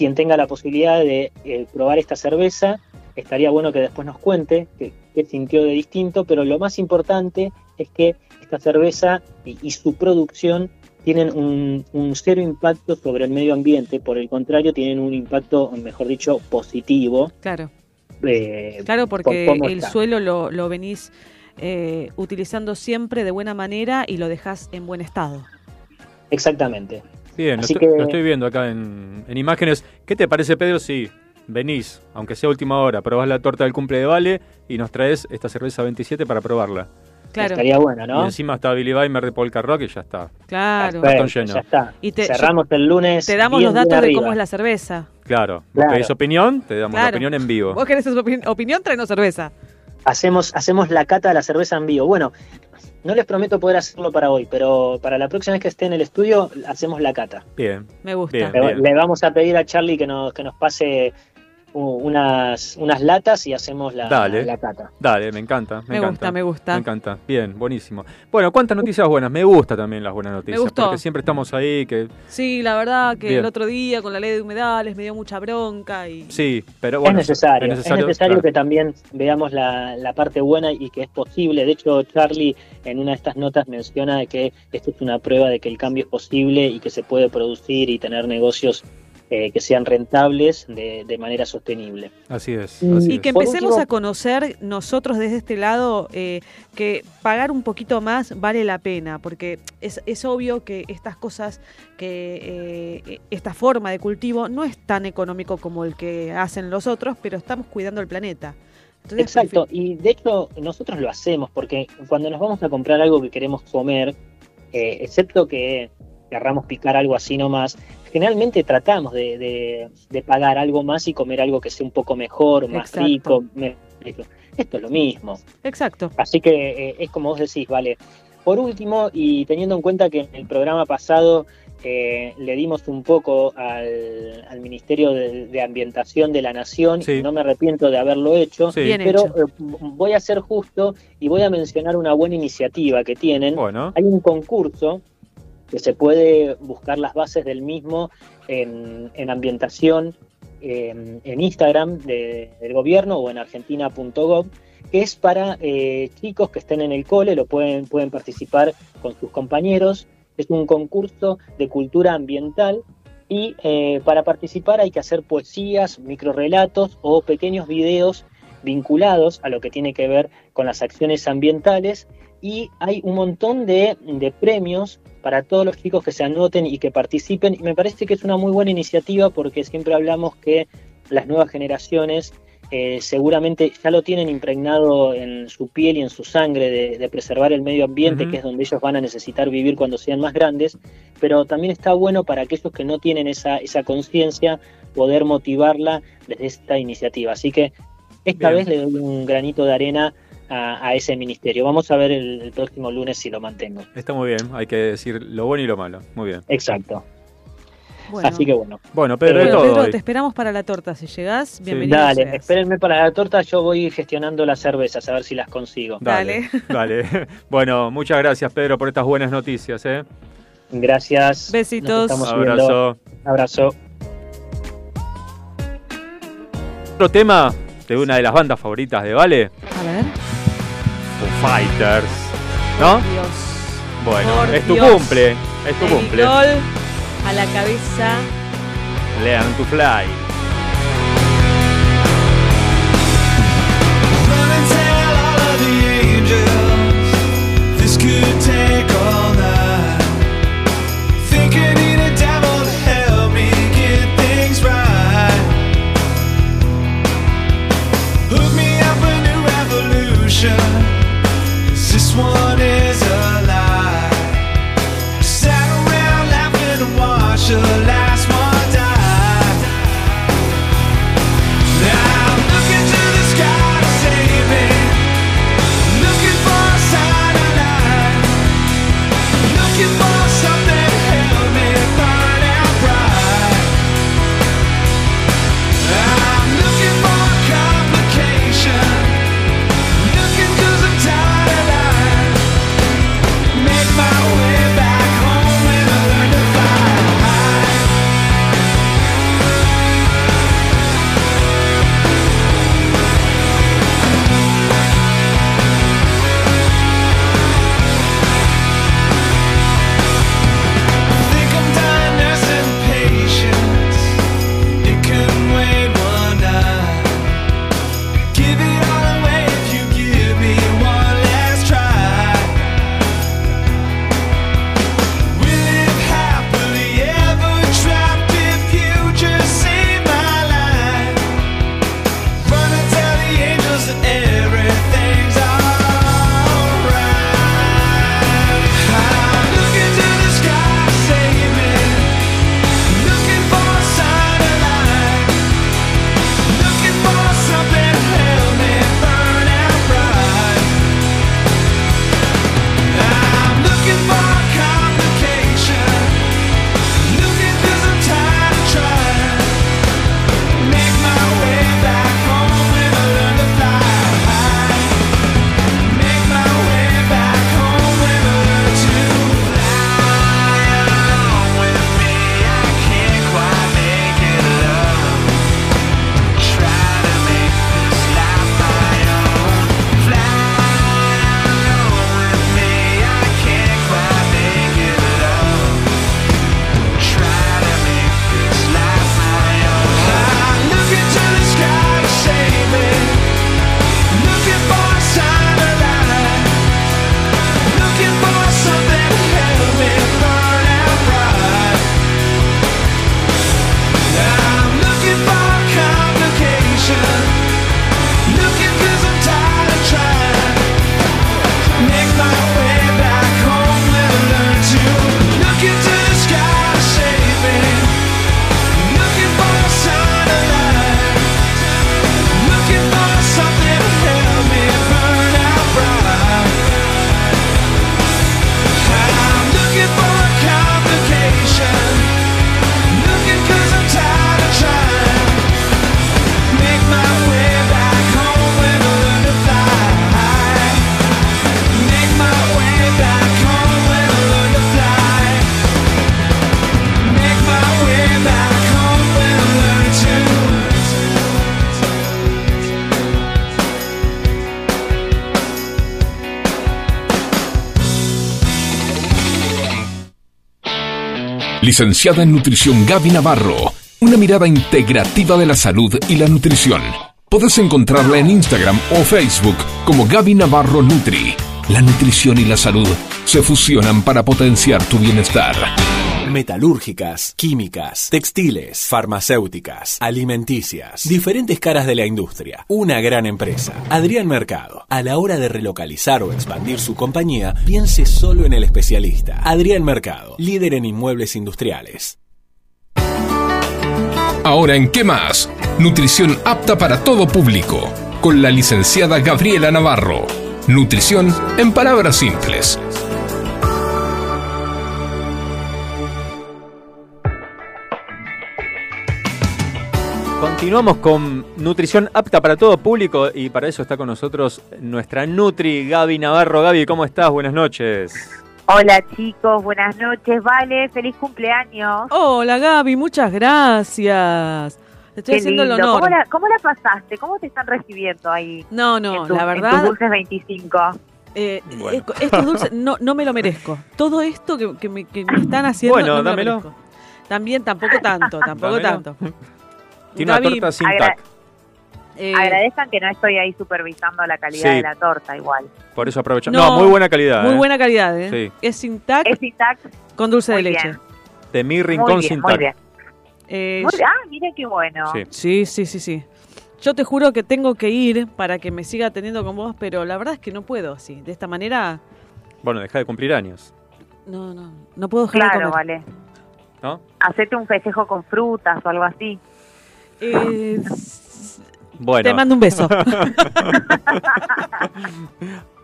quien tenga la posibilidad de eh, probar esta cerveza, estaría bueno que después nos cuente qué, sintió de distinto, pero lo más importante es que esta cerveza y, y su producción tienen un, un cero impacto sobre el medio ambiente, por el contrario, tienen un impacto, mejor dicho, positivo. Claro. eh, Claro, por porque el está. suelo lo, lo venís eh, utilizando siempre de buena manera y lo dejás en buen estado. Exactamente. Bien, lo Así estoy, que- lo estoy viendo acá en, en imágenes. ¿Qué te parece, Pedro, si venís, aunque sea última hora, probás la torta del cumple de Vale y nos traes esta cerveza 27 para probarla? Claro. Estaría bueno, Y ¿no? encima está Billy Weimer de Polka Rock y ya está. Claro. Cartón Perfecto, lleno. ya está. Y te- Cerramos el lunes. Te damos los datos de arriba. cómo es la cerveza. Claro. ¿Vos Claro. pedís opinión? Te damos la opinión en vivo. Vos querés opi- opinión, tráenos cerveza. Hacemos, hacemos la cata de la cerveza en vivo. Bueno, no les prometo poder hacerlo para hoy, pero para la próxima vez que esté en el estudio, hacemos la cata. Bien. Me gusta. Bien, Le, bien. le vamos a pedir a Charlie que nos, que nos pase unas, unas latas y hacemos la, Dale. la cata. Dale, me encanta. Me, Me encanta. gusta, me gusta. Me encanta. Bien, buenísimo. Bueno, ¿cuántas noticias buenas? Me gusta también las buenas noticias. gustó. Porque siempre estamos ahí, que Sí, la verdad que Bien. el otro día con la ley de humedales me dio mucha bronca y sí, pero bueno. es necesario, es necesario, claro. que también veamos la, la parte buena y que es posible. De hecho, Charlie en una de estas notas menciona de que esto es una prueba de que el cambio es posible y que se puede producir y tener negocios eh, que sean rentables de, de manera sostenible. Así es. Y- así Y que empecemos último- a conocer nosotros desde este lado eh, que pagar un poquito más vale la pena, porque es, es obvio que estas cosas, que eh, esta forma de cultivo no es tan económico como el que hacen los otros, pero estamos cuidando el planeta. Entonces, Exacto, y de hecho nosotros lo hacemos porque cuando nos vamos a comprar algo que queremos comer, eh, excepto que querramos picar algo así nomás, generalmente tratamos de, de- de pagar algo más y comer algo que sea un poco mejor, más Exacto. rico. me- Esto es lo mismo. Exacto. Así que eh, es como vos decís, vale. Por último, y teniendo en cuenta que en el programa pasado eh, le dimos un poco al, al Ministerio de, de Ambientación de la Nación, Sí. y no me arrepiento de haberlo hecho, Sí. Pero hecho. eh, voy a ser justo y voy a mencionar una buena iniciativa que tienen. Bueno, Hay un concurso que se puede buscar las bases del mismo en, en ambientación en Instagram de- del gobierno o en argentina.gov, que es para eh, chicos que estén en el cole, lo pueden, pueden participar con sus compañeros. Es un concurso de cultura ambiental y eh, para participar hay que hacer poesías, microrelatos o pequeños videos vinculados a lo que tiene que ver con las acciones ambientales y hay un montón de, de premios para todos los chicos que se anoten y que participen y me parece que es una muy buena iniciativa porque siempre hablamos que las nuevas generaciones eh, seguramente ya lo tienen impregnado en su piel y en su sangre de, de preservar el medio ambiente, que es donde ellos van a necesitar vivir cuando sean más grandes, pero también está bueno para aquellos que no tienen esa, esa conciencia poder motivarla desde esta iniciativa. Así que esta Bien. vez le doy un granito de arena a, a ese ministerio. Vamos a ver el, el próximo lunes si lo mantengo. Está muy bien, hay que decir lo bueno y lo malo. Muy bien. Exacto. Bueno. Así que bueno. Bueno, Pedro, de Bueno, todo Pedro, te esperamos para la torta. Si llegás, bienvenido. Dale, seas. espérenme para la torta, yo voy gestionando las cervezas, a ver si las consigo. Dale, dale. Bueno, muchas gracias, Pedro, por estas buenas noticias. ¿eh? Gracias. Besitos. Abrazo. viendo. Abrazo. Otro tema de una de las bandas favoritas de Vale, A ver. Fighters. ¿No? Dios. Bueno, Por es tu Dios. cumple. Es tu David cumple. A la cabeza. Learn to fly. Run and tell all of the angels this could take all night. Think I need a devil to help me get things right. Hook me up a new revolution. one Licenciada en Nutrición Gaby Navarro. Una mirada integrativa de la salud y la nutrición. Podés encontrarla en Instagram o Facebook como Gaby Navarro Nutri. La nutrición y la salud se fusionan para potenciar tu bienestar. Metalúrgicas, químicas, textiles, farmacéuticas, alimenticias, diferentes caras de la industria. Una gran empresa. Adrián Mercado. A la hora de relocalizar o expandir su compañía, piense solo en el especialista. Adrián Mercado, líder en inmuebles industriales. Ahora en ¿Qué más? Nutrición apta para todo público. Con la licenciada Gabriela Navarro. Nutrición en palabras simples. Continuamos con nutrición apta para todo público y para eso está con nosotros nuestra Nutri Gaby Navarro. Gaby, ¿cómo estás? Buenas noches. Hola chicos, buenas noches, Vale, feliz cumpleaños. Hola Gaby, muchas gracias. Te estoy Qué haciendo el lindo. honor. ¿Cómo la, cómo la pasaste? ¿Cómo te están recibiendo ahí? No, no, en tu- la En verdad. tus dulces 25. eh, Bueno. eh, estos dulces no, no me lo merezco. Todo esto que, que me, que me están haciendo. Bueno, no me lo dámelo. merezco. También, tampoco tanto, tampoco Dámelo. tanto. Tiene una torta sin agra- tac. Eh, Agradezcan que no estoy ahí supervisando la calidad Sí. de la torta igual. Por eso aprovechamos. No, No, muy buena calidad. Muy ¿eh? buena calidad, ¿eh? Sí. Es sin tac Es intact. con dulce de Muy leche. bien. De mi Muy rincón bien, sin muy tac. bien. Eh, Muy- ah, miren qué bueno. Sí. Sí, sí, sí, sí. Yo te juro que tengo que ir para que me siga atendiendo con vos, pero la verdad es que no puedo así. De esta manera, Bueno, deja de cumplir años. no, no, no puedo dejar de Claro, comer. vale. ¿No? Hacete un festejo con frutas o algo así. Eh, Bueno. Te mando un beso.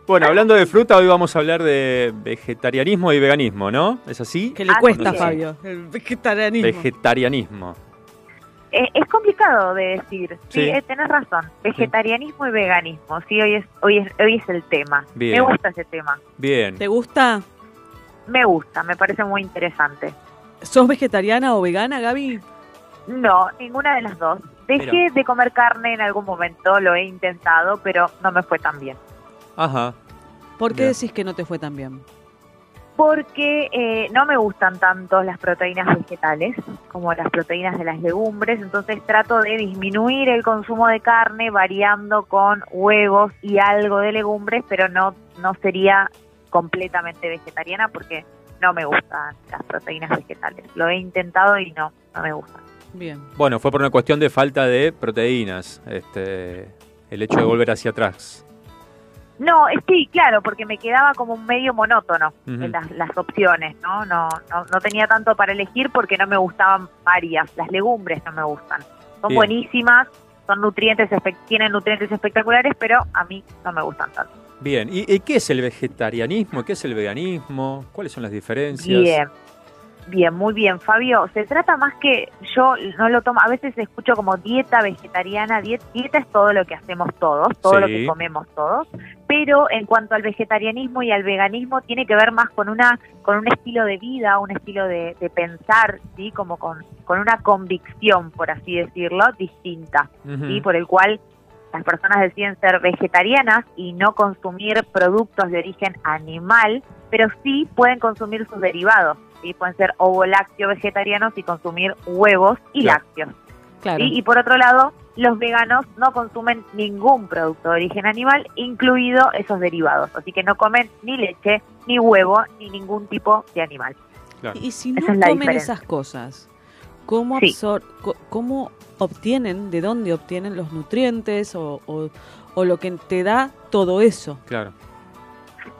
Bueno, hablando de fruta, hoy vamos a hablar de vegetarianismo y veganismo, ¿no? ¿Es así? que le Así cuesta, es. Fabio, el vegetarianismo. Vegetarianismo. Eh, es complicado de decir. Sí, Sí. eh, tenés razón. Vegetarianismo y veganismo. Sí, hoy es, hoy es, hoy es el tema. Bien. Me gusta ese tema. Bien. ¿Te gusta? Me gusta, me parece muy interesante. ¿Sos vegetariana o vegana, Gaby? No, ninguna de las dos. Dejé Mira. de comer carne en algún momento, lo he intentado, pero no me fue tan bien. Ajá. ¿Por qué decís que no te fue tan bien? Porque eh, no me gustan tanto las proteínas vegetales como las proteínas de las legumbres, entonces trato de disminuir el consumo de carne variando con huevos y algo de legumbres, pero no, no sería completamente vegetariana porque no me gustan las proteínas vegetales. Lo he intentado y no, no me gustan. Bien. Bueno, fue por una cuestión de falta de proteínas. Este, el hecho de volver hacia atrás. No, sí, claro, porque me quedaba como un medio monótono en las, las opciones, ¿no? No, no no tenía tanto para elegir porque no me gustaban varias. Las legumbres no me gustan. Son Bien. buenísimas, son nutrientes, tienen nutrientes espectaculares, pero a mí no me gustan tanto. Bien. ¿Y, y qué es el vegetarianismo? ¿Qué es el veganismo? ¿Cuáles son las diferencias? Bien, bien, muy bien, Fabio. Se trata más que yo no lo tomo, a veces escucho como dieta vegetariana. Diet, dieta es todo lo que hacemos todos, todo lo que comemos todos. Pero en cuanto al vegetarianismo y al veganismo, tiene que ver más con una con un estilo de vida, un estilo de, de pensar, sí, como con, con una convicción, por así decirlo, distinta, Ujú. ¿sí? por el cual las personas deciden ser vegetarianas y no consumir productos de origen animal, pero sí pueden consumir sus derivados. ¿Sí? Pueden ser ovo-lácteo vegetarianos y consumir huevos y Claro. lácteos. Claro. ¿sí? Y por otro lado, los veganos no consumen ningún producto de origen animal, incluido esos derivados. Así que no comen ni leche, ni huevo, ni ningún tipo de animal. Claro. Y si no Esa es la comen diferencia. esas cosas, ¿cómo, Sí. absor- co- ¿cómo obtienen, de dónde obtienen los nutrientes o, o- o lo que te da todo eso? Claro.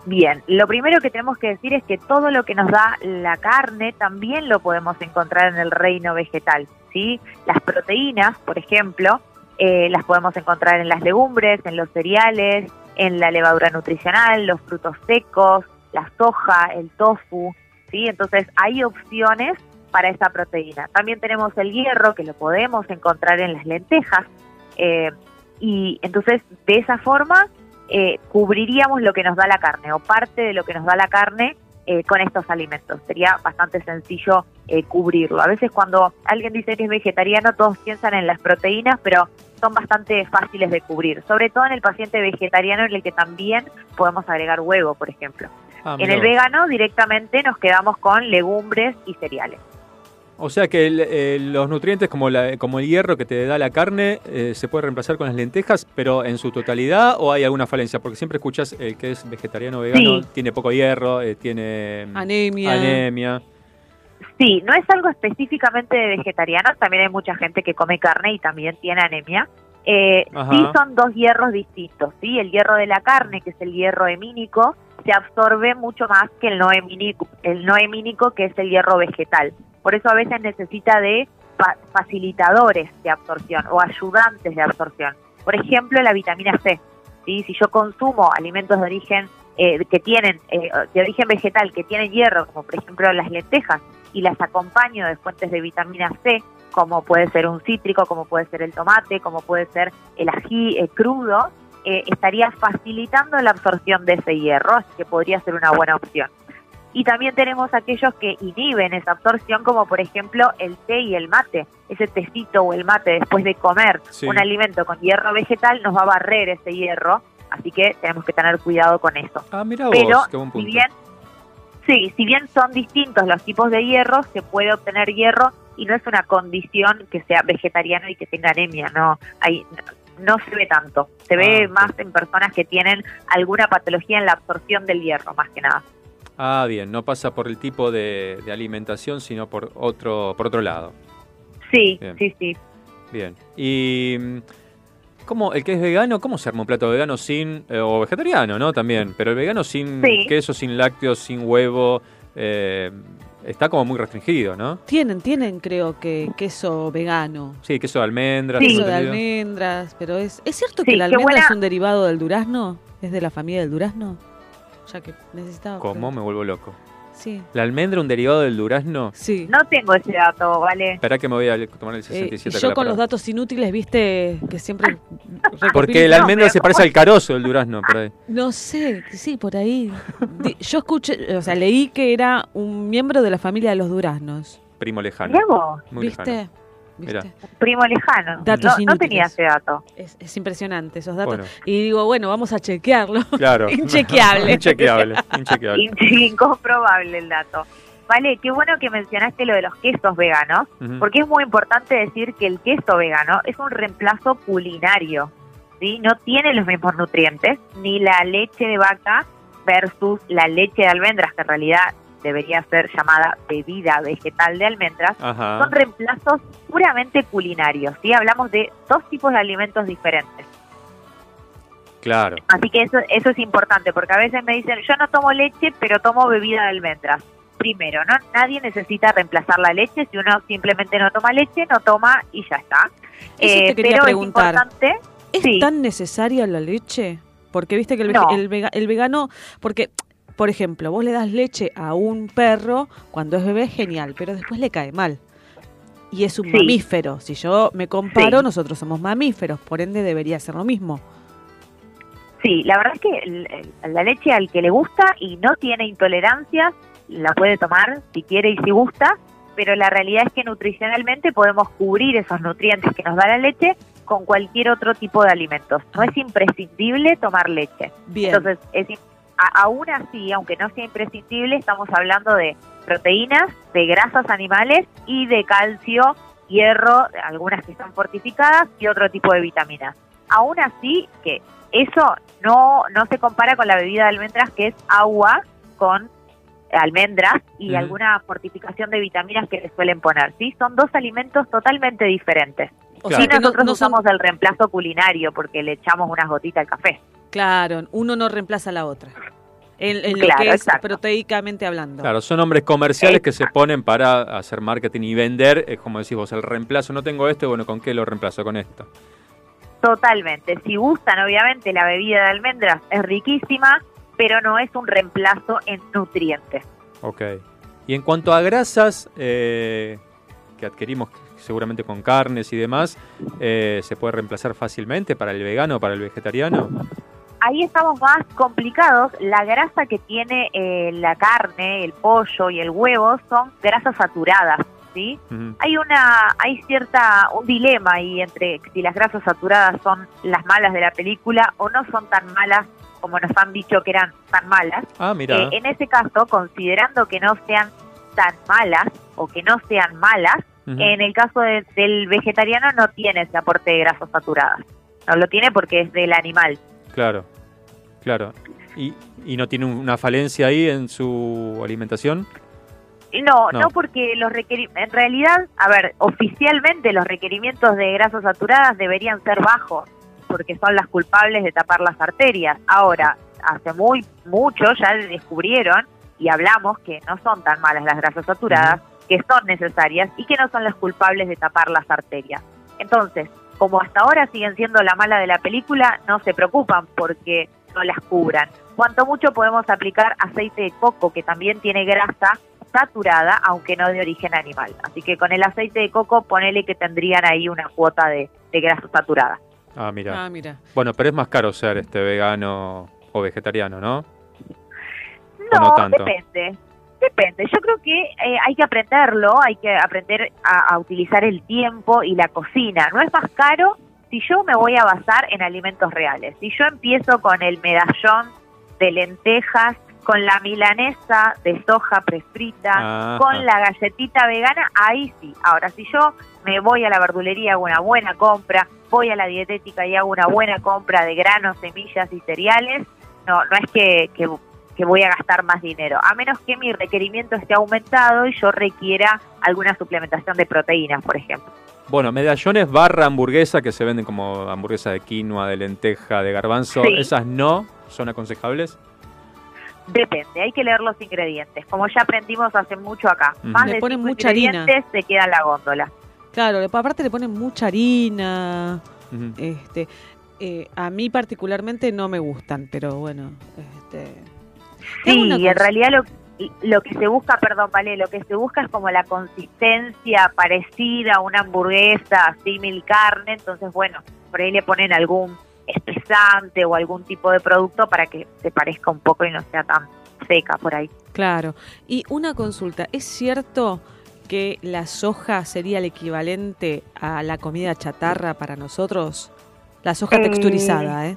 Bien, lo primero que tenemos que decir es que todo lo que nos da la carne también lo podemos encontrar en el reino vegetal, ¿sí? Las proteínas, por ejemplo, eh, las podemos encontrar en las legumbres, en los cereales, en la levadura nutricional, los frutos secos, la soja, el tofu, ¿sí? Entonces hay opciones para esa proteína. También tenemos el hierro, que lo podemos encontrar en las lentejas, eh, y entonces de esa forma eh, cubriríamos lo que nos da la carne o parte de lo que nos da la carne eh, con estos alimentos. Sería bastante sencillo eh, cubrirlo. A veces cuando alguien dice que es vegetariano, todos piensan en las proteínas, pero son bastante fáciles de cubrir, sobre todo en el paciente vegetariano en el que también podemos agregar huevo, por ejemplo. Ah, en el vegano directamente nos quedamos con legumbres y cereales. O sea que el- eh, los nutrientes como, la- como el hierro que te da la carne eh, se puede reemplazar con las lentejas, pero en su totalidad o hay alguna falencia? Porque siempre escuchas el que es vegetariano o vegano, Sí. tiene poco hierro, eh, tiene mm, Anemia. anemia. Sí, no es algo específicamente de vegetarianos, también hay mucha gente que come carne y también tiene anemia. Eh, sí son dos hierros distintos, ¿sí? El hierro de la carne, que es el hierro hemínico, se absorbe mucho más que el no hemínico, el no hemínico que es el hierro vegetal. Por eso a veces necesita de fa- facilitadores de absorción o ayudantes de absorción. Por ejemplo, la vitamina C. ¿sí? Si yo consumo alimentos de origen eh, que tienen eh, de origen vegetal que tienen hierro, como por ejemplo las lentejas, y las acompaño de fuentes de vitamina C, como puede ser un cítrico, como puede ser el tomate, como puede ser el ají eh, crudo, eh, estaría facilitando la absorción de ese hierro, así que podría ser una buena opción. Y también tenemos aquellos que inhiben esa absorción, como por ejemplo el té y el mate. Ese tecito o el mate después de comer Sí. un alimento con hierro vegetal nos va a barrer ese hierro, así que tenemos que tener cuidado con eso. Ah, mira Pero vos, qué buen si punto. bien, sí, si bien son distintos los tipos de hierro, se puede obtener hierro y no es una condición que sea vegetariano y que tenga anemia, no, hay, no se ve tanto, se ve Ah, más en personas que tienen alguna patología en la absorción del hierro, más que nada. Ah, bien, no pasa por el tipo de, de alimentación, sino por otro, por otro lado. Sí, Bien. sí, sí. Bien. Y ¿cómo, el que es vegano, ¿cómo se arma un plato vegano sin, eh, o vegetariano, ¿no? También, pero el vegano sin Sí. queso, sin lácteos, sin huevo, eh, está como muy restringido, ¿no? Tienen, tienen creo que queso vegano. Sí, queso de almendras. queso de almendras, pero es ¿es cierto Sí, que la almendra buena- es un derivado del durazno? ¿Es de la familia del durazno? Ya que necesitaba. ¿Cómo? Me vuelvo loco. Sí. ¿La almendra un derivado del durazno? Sí. No tengo ese dato, ¿vale? Espera que me voy a tomar el Eh, 67 yo acá con los datos inútiles, viste, que siempre... Porque la almendra se parece al carozo del durazno, por ahí. No sé, sí, por ahí. Yo escuché, o sea, leí que era un miembro de la familia de los duraznos. Primo lejano. ¿Viste? lejano. Primo lejano. Datos no, tenía ese dato. Es, es impresionante esos datos. Bueno. Y digo, bueno, vamos a chequearlo. Claro. Inchequeable. Inchequeable. Inchequeable. In- Incomprobable el dato. Vale, qué bueno que mencionaste lo de los quesos veganos, porque es muy importante decir que el queso vegano es un reemplazo culinario, ¿sí? No tiene los mismos nutrientes, ni la leche de vaca versus la leche de almendras, que en realidad debería ser llamada bebida vegetal de almendras, Ajá. son reemplazos puramente culinarios, ¿sí? Hablamos de dos tipos de alimentos diferentes. Claro. Así que eso, eso es importante, porque a veces me dicen, yo no tomo leche, pero tomo bebida de almendras. Primero, no nadie necesita reemplazar la leche, si uno simplemente no toma leche, no toma y ya está. Eso Eh, te quería pero preguntar. es importante, ¿Es sí, tan necesaria la leche? Porque viste que el, No. el vega- el vegano, porque, por ejemplo, vos le das leche a un perro cuando es bebé, genial, pero después le cae mal. Y es un Sí. mamífero. Si yo me comparo, Sí. nosotros somos mamíferos, por ende debería ser lo mismo. sí, la verdad es que la leche al que le gusta y no tiene intolerancias, la puede tomar si quiere y si gusta, pero la realidad es que nutricionalmente podemos cubrir esos nutrientes que nos da la leche con cualquier otro tipo de alimentos. No es imprescindible tomar leche. Bien. Entonces, es, a- aún así, aunque no sea imprescindible, estamos hablando de proteínas, de grasas animales y de calcio, hierro, algunas que están fortificadas y otro tipo de vitaminas. Aún así, que eso no, no se compara con la bebida de almendras, que es agua con almendras y alguna fortificación de vitaminas que le suelen poner. ¿sí? Son dos alimentos totalmente diferentes. O sea nosotros no usamos el reemplazo culinario porque le echamos unas gotitas al café. Claro, uno no reemplaza a la otra. En, en lo Claro, que es exacto. proteicamente hablando. Claro, son hombres comerciales que se ponen para hacer marketing y vender, es como decís vos, el reemplazo, no tengo este, bueno, ¿con qué lo reemplazo? Con esto. Totalmente. Si gustan, obviamente, la bebida de almendras es riquísima, pero no es un reemplazo en nutrientes. Ok. Y en cuanto a grasas eh, que adquirimos seguramente con carnes y demás, eh, ¿se puede reemplazar fácilmente para el vegano o para el vegetariano? Ahí estamos más complicados. La grasa que tiene eh, la carne, el pollo y el huevo son grasas saturadas, ¿sí? Hay una, hay cierta, un dilema ahí entre si las grasas saturadas son las malas de la película o no son tan malas como nos han dicho que eran tan malas. Ah, mira. Eh, en ese caso, considerando que no sean tan malas o que no sean malas. En el caso de- del vegetariano no tiene ese aporte de grasas saturadas. No lo tiene porque es del animal. Claro, claro. ¿Y, y no tiene una falencia ahí en su alimentación? No, No. no, porque los en realidad, a ver, oficialmente los requerimientos de grasas saturadas deberían ser bajos, porque son las culpables de tapar las arterias. Ahora, hace muy mucho ya descubrieron y hablamos que no son tan malas las grasas saturadas, que son necesarias y que no son las culpables de tapar las arterias. Entonces, como hasta ahora siguen siendo la mala de la película, no se preocupan porque no las cubran. Cuanto mucho podemos aplicar aceite de coco, que también tiene grasa saturada, aunque no de origen animal. Así que con el aceite de coco, ponele que tendrían ahí una cuota de, de grasa saturada. Ah, mira. Ah, mira. Bueno, pero es más caro ser este vegano o vegetariano, ¿no? ¿O No, no tanto? depende. Depende. Yo creo que eh, hay que aprenderlo, hay que aprender a, a utilizar el tiempo y la cocina. No es más caro si yo me voy a basar en alimentos reales. Si yo empiezo con el medallón de lentejas, con la milanesa de soja prefrita, Ajá. con la galletita vegana, ahí sí. Ahora, si yo me voy a la verdulería, hago una buena compra, voy a la dietética y hago una buena compra de granos, semillas y cereales, no, no es que, que, que voy a gastar más dinero, a menos que mi requerimiento esté aumentado y yo requiera alguna suplementación de proteínas, por ejemplo. Bueno, medallones barra hamburguesa que se venden como hamburguesa de quinoa, de lenteja, de garbanzo, Sí. ¿esas no son aconsejables? Depende, hay que leer los ingredientes. Como ya aprendimos hace mucho acá, más Le de ponen mucha harina. ingredientes se queda en la góndola. Claro, aparte le ponen mucha harina. Este, eh, a mí particularmente no me gustan, pero bueno, este. Sí, en realidad lo, lo que se busca, perdón, Vale, lo que se busca es como la consistencia parecida a una hamburguesa, símil carne, entonces bueno, por ahí le ponen algún espesante o algún tipo de producto para que se parezca un poco y no sea tan seca por ahí. Claro. Y una consulta, ¿es cierto que la soja sería el equivalente a la comida chatarra para nosotros? La soja Eh, texturizada, ¿eh?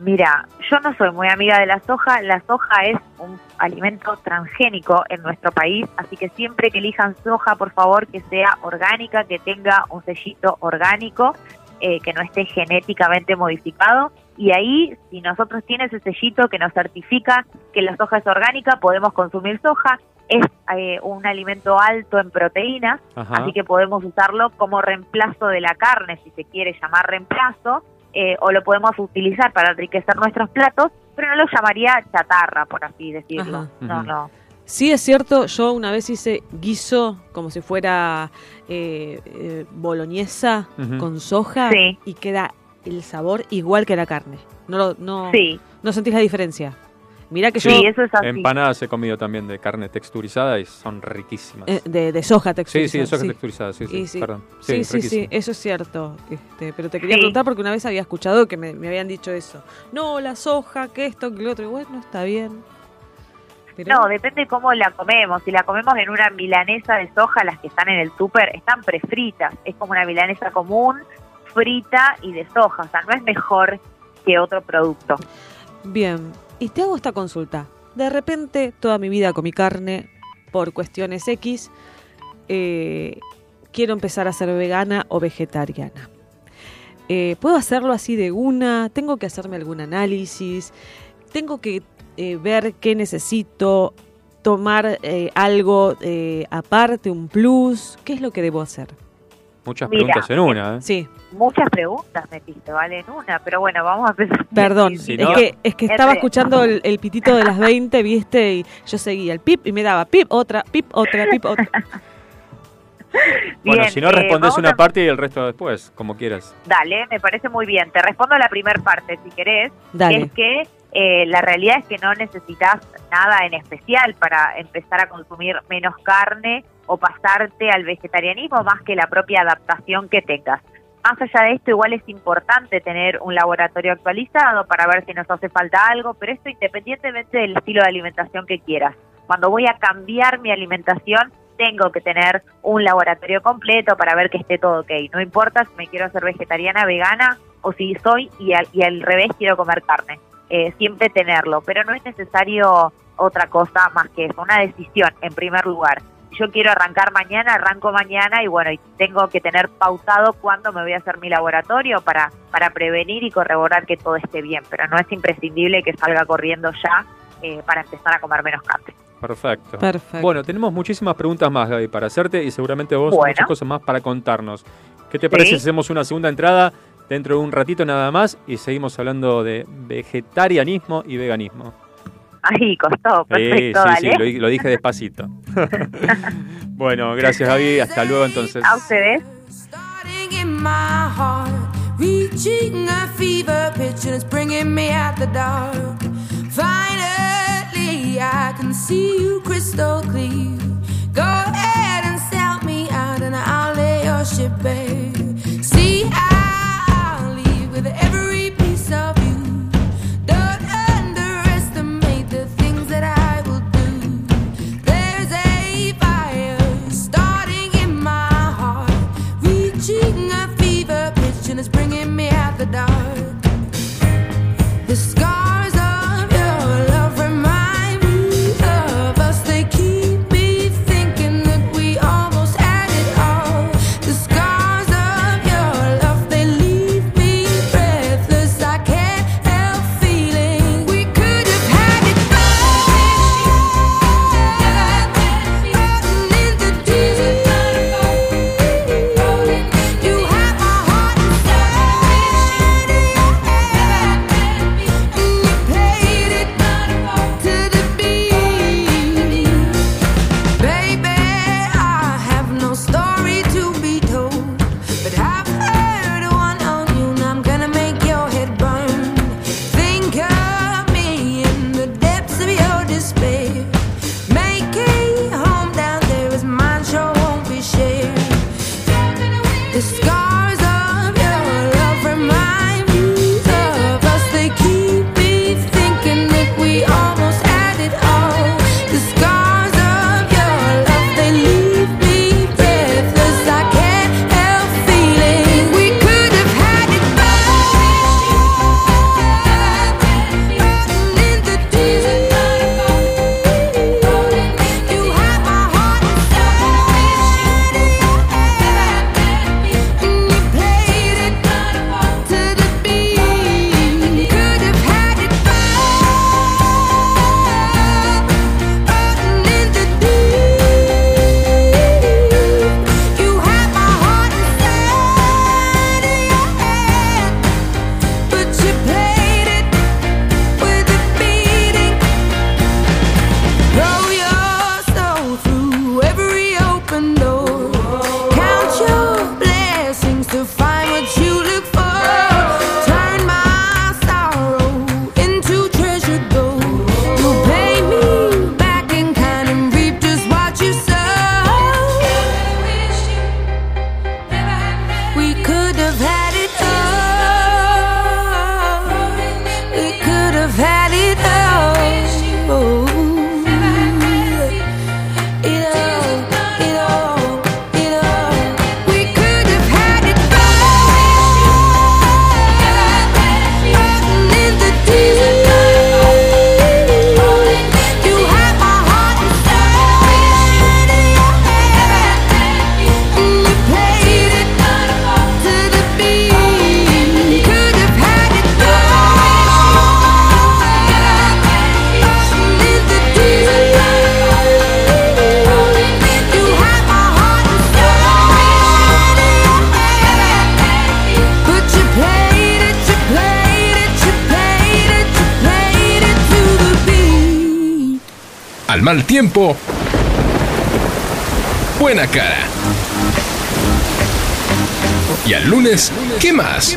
Mira, yo no soy muy amiga de la soja. La soja es un alimento transgénico en nuestro país, así que siempre que elijan soja, por favor, que sea orgánica, que tenga un sellito orgánico, eh, que no esté genéticamente modificado. Y ahí, si nosotros tiene ese sellito que nos certifica que la soja es orgánica, podemos consumir soja. Es eh, un alimento alto en proteínas, Ajá. así que podemos usarlo como reemplazo de la carne, si se quiere llamar reemplazo, eh, o lo podemos utilizar para enriquecer nuestros platos, pero no lo llamaría chatarra, por así decirlo. Ajá. No, no. Sí, es cierto, yo una vez hice guiso como si fuera eh, eh, boloñesa con soja Sí. y queda el sabor igual que la carne. No, lo- no, Sí. no sentís la diferencia. Mirá que yo Sí, eso es así. Empanadas he comido también de carne texturizada y son riquísimas. eh, de, de soja sí, texturizada. sí, de soja texturizada, sí, sí, Y sí. perdón. Sí, sí, sí, riquísimo. eso es cierto. Este, pero te quería Sí. preguntar porque una vez había escuchado que me, me habían dicho eso. No, la soja, que esto, que lo otro. Y bueno, está bien. Pero- No, depende cómo la comemos. Si la comemos en una milanesa de soja, las que están en el súper están prefritas. Es como una milanesa común, frita y de soja. O sea, no es mejor que otro producto. Bien, y te hago esta consulta. De repente, toda mi vida comí carne por cuestiones X. eh, quiero empezar a ser vegana o vegetariana. Eh, ¿Puedo hacerlo así de una? ¿Tengo que hacerme algún análisis? ¿Tengo que eh, ver qué necesito? ¿Tomar eh, algo eh, aparte, un plus? ¿Qué es lo que debo hacer? Muchas Mira, preguntas en una, ¿eh? Sí, Muchas preguntas metiste, ¿vale? En una. Pero bueno, vamos a empezar. Perdón, Si es, no- que, es que estaba escuchando el, el pitito de las 20, ¿viste? Y yo seguía el pip y me daba pip, otra, pip, otra, pip, otra. Bueno, Bien, si no eh, respondes una a- parte y el resto después, como quieras. Dale, me parece muy bien. Te respondo a la primera parte, si querés. Dale. Es que eh, la realidad es que no necesitas nada en especial para empezar a consumir menos carne o pasarte al vegetarianismo más que la propia adaptación que tengas. Más allá de esto, igual es importante tener un laboratorio actualizado para ver si nos hace falta algo, pero esto independientemente del estilo de alimentación que quieras. Cuando voy a cambiar mi alimentación, tengo que tener un laboratorio completo para ver que esté todo ok. No importa si me quiero hacer vegetariana, vegana o si soy y al, y al revés quiero comer carne. Eh, siempre tenerlo, pero no es necesario otra cosa más que eso, una decisión en primer lugar. Yo quiero arrancar mañana, arranco mañana y bueno, y tengo que tener pautado cuándo me voy a hacer mi laboratorio para, para prevenir y corroborar que todo esté bien, pero no es imprescindible que salga corriendo ya eh, para empezar a comer menos carne. Perfecto. Perfecto. Bueno, tenemos muchísimas preguntas más, Gaby, para hacerte y seguramente vos Bueno. muchas cosas más para contarnos. ¿Qué te parece Sí. si hacemos una segunda entrada dentro de un ratito nada más y seguimos hablando de vegetarianismo y veganismo? Ahí costó, Sí, perfecto, sí, dale. sí, lo, di- lo dije despacito. bueno, gracias Gaby, hasta luego entonces. A ustedes. in my heart, reaching a fever pitch, and it's bringing me out the dark. Finally, I can see you crystal clear. Buena cara. Y al lunes, ¿qué más?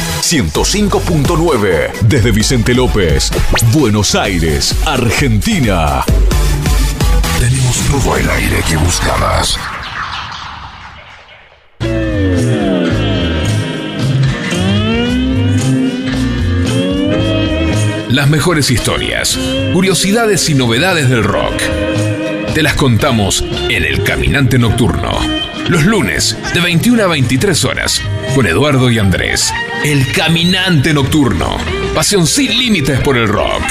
105.9 desde Vicente López, Buenos Aires, Argentina. Tenemos todo el aire que buscabas. Las mejores historias, curiosidades y novedades del rock. Te las contamos en El Caminante Nocturno. Los lunes, de 21 a 23 horas, con Eduardo y Andrés. El Caminante Nocturno. Pasión sin límites por el rock.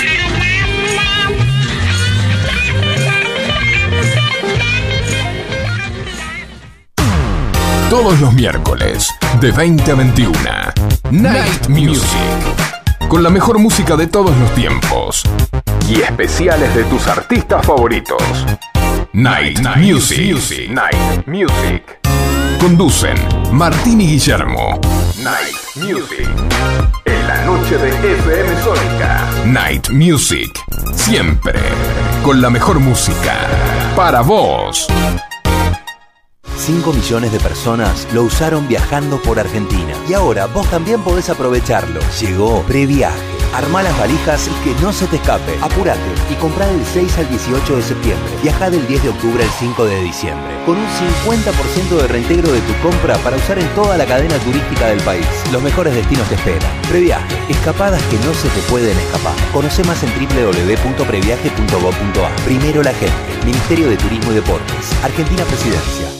Todos los miércoles, de 20 a 21. Night Music. Con la mejor música de todos los tiempos. Y especiales de tus artistas favoritos. Night, Music. Night Music. Conducen Martín y Guillermo. Night Music. En la noche de FM Sónica. Night Music. Siempre. Con la mejor música. Para vos. 5 millones de personas lo usaron viajando por Argentina. Y ahora vos también podés aprovecharlo. Llegó Previaje. Armá las valijas y que no se te escape. Apúrate y comprá del 6 al 18 de septiembre. Viajá del 10 de octubre al 5 de diciembre. Con un 50% de reintegro de tu compra para usar en toda la cadena turística del país. Los mejores destinos te esperan. Previaje. Escapadas que no se te pueden escapar. Conoce más en www.previaje.gov.ar. Primero la gente. Ministerio de Turismo y Deportes. Argentina Presidencia.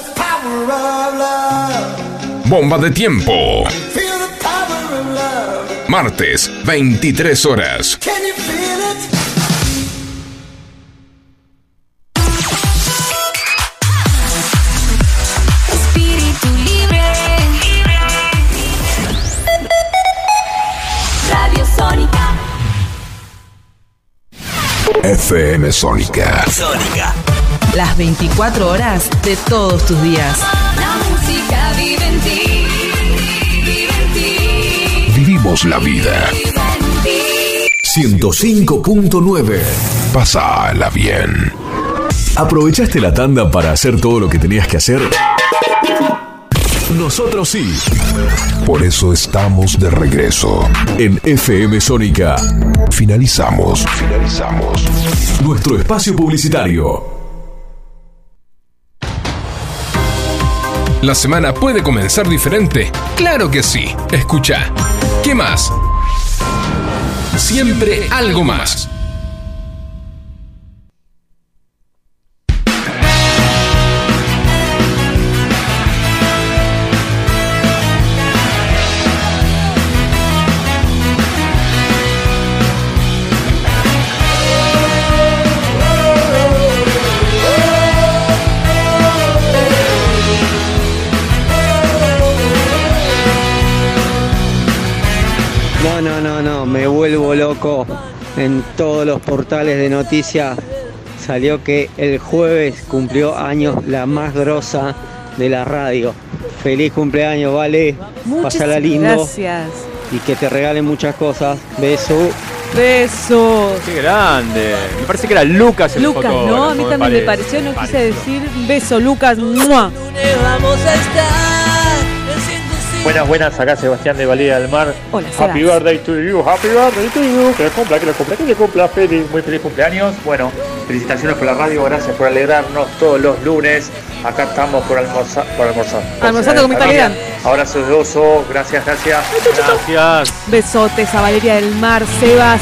Bomba de tiempo. Martes, 23 horas. Espíritu libre. Radio Sónica. FM Sónica. Sónica. Las 24 horas de todos tus días. La música vive en ti. Vive en ti. Vivimos la vida. 105.9. Pásala bien. ¿Aprovechaste la tanda para hacer todo lo que tenías que hacer? Nosotros sí. Por eso estamos de regreso. En FM Sónica. Finalizamos. Finalizamos. Nuestro espacio publicitario. ¿La semana puede comenzar diferente? Claro que sí. Escucha. ¿Qué más? Siempre algo más. En todos los portales de noticias salió que el jueves cumplió años la más grosa de la radio. Feliz cumpleaños, vale. Muchas Pasala lindo gracias. y que te regalen muchas cosas. Beso. Besos. Qué grande. Me parece que era Lucas el Lucas, fotógrafo, ¿no? A mí también me parece. pareció, no quise decir beso, Lucas. ¡mua! Vamos a estar. Buenas, buenas, acá Sebastián de Valera del Mar. Hola, Happy birthday to you, happy birthday to you. Que le cumpla, que le cumpla, que le cumpla. Feliz, muy feliz cumpleaños. Bueno, felicitaciones por la radio, gracias por alegrarnos todos los lunes. Acá estamos por almorzar. Por almorzar. Almorzando con calidad. Abrazos de oso, gracias, gracias. Gracias. Besotes a Valeria del Mar, Sebas.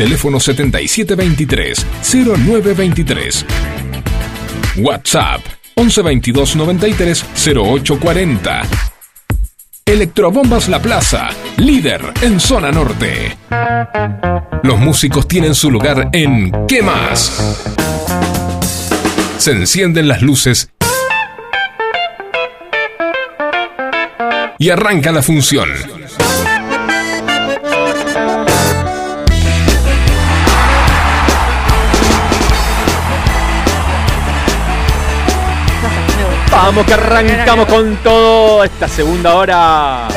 Teléfono 7723-0923. WhatsApp 1122 93 0840. Electrobombas La Plaza, líder en zona norte. Los músicos tienen su lugar en ¿Qué más? Se encienden las luces y arranca la función. Vamos que arrancamos con todo esta segunda hora.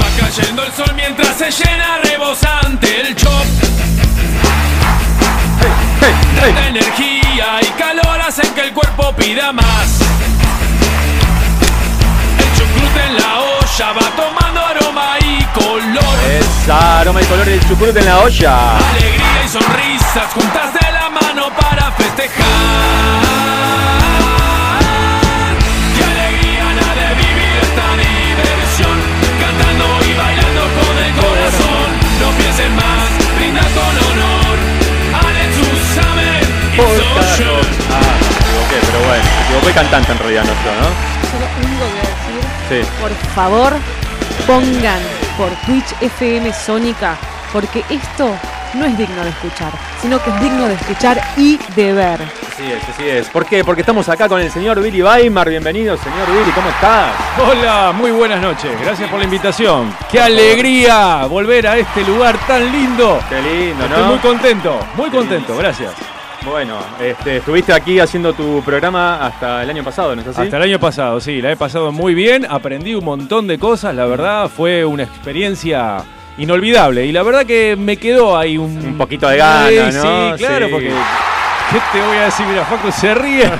Va cayendo el sol mientras se llena rebosante el chop. Tanta energía y calor hacen que el cuerpo pida más. El chucrute en la olla va tomando aroma y color. Esa aroma y color del chucrute en la olla. Alegría y sonrisas juntas de mano para festejar. Qué alegría la de vivir esta diversión. Cantando y bailando con el corazón. No piensen más, brinda con honor. Alex Usame y soy yo. Ah, me equivoqué, pero bueno, me equivoqué cantante en realidad, no yo, ¿no? Yo lo único que decir, Sí. por favor, pongan por Twitch FM Sónica, porque esto no es digno de escuchar, sino que es digno de escuchar y de ver. Así es, así es. ¿Por qué? Porque estamos acá con el señor Billy Weimar. Bienvenido, señor Billy, ¿cómo estás? Hola, muy buenas noches. Gracias por la invitación. ¡Qué alegría volver a este lugar tan lindo! Qué lindo, Estoy ¿no? muy contento, muy contento, gracias. Bueno, este, estuviste aquí haciendo tu programa hasta el año pasado, ¿no es así? Hasta el año pasado, sí, la he pasado muy bien, aprendí un montón de cosas, la verdad fue una experiencia inolvidable y la verdad que me quedó ahí un, Un poquito de ganas, Sí, ¿no? Sí, claro, Sí. porque ¿qué te voy a decir? Mira, Facu se ríe.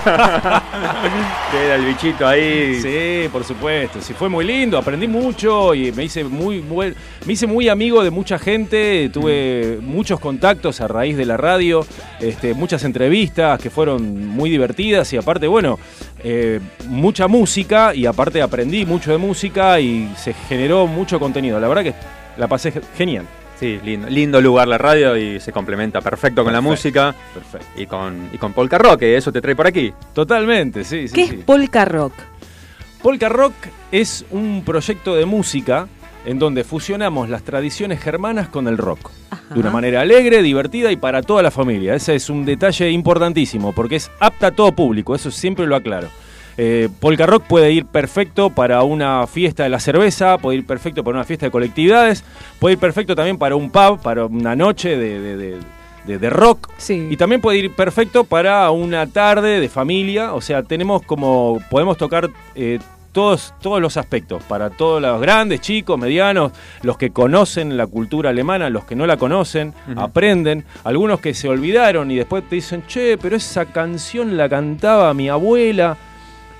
Queda el bichito ahí. Sí, por supuesto. Sí, fue muy lindo, aprendí mucho y me hice muy, muy- me hice muy amigo de mucha gente, tuve muchos contactos a raíz de la radio, este, muchas entrevistas que fueron muy divertidas y aparte, bueno, eh, mucha música y aparte aprendí mucho de música y se generó mucho contenido. La verdad que la pasé ge- genial. Sí, lindo, lindo lugar la radio y se complementa perfecto con la música perfecto. y con, y con Polka Rock, que eso te trae por aquí. Totalmente, sí, sí. ¿Qué sí. es Polka Rock? Polka Rock es un proyecto de música en donde fusionamos las tradiciones germanas con el rock. De una manera alegre, divertida y para toda la familia. Ese es un detalle importantísimo porque es apta a todo público, eso siempre lo aclaro. Eh, Polka Rock puede ir perfecto para una fiesta de la cerveza, puede ir perfecto para una fiesta de colectividades, puede ir perfecto también para un pub, para una noche de, de- de- de- de rock. Y también puede ir perfecto para una tarde de familia. O sea, tenemos como. podemos tocar. eh, todos, todos los aspectos, para todos los grandes, chicos, medianos, los que conocen la cultura alemana, los que no la conocen, aprenden, algunos que se olvidaron y después te dicen, che, pero esa canción la cantaba mi abuela.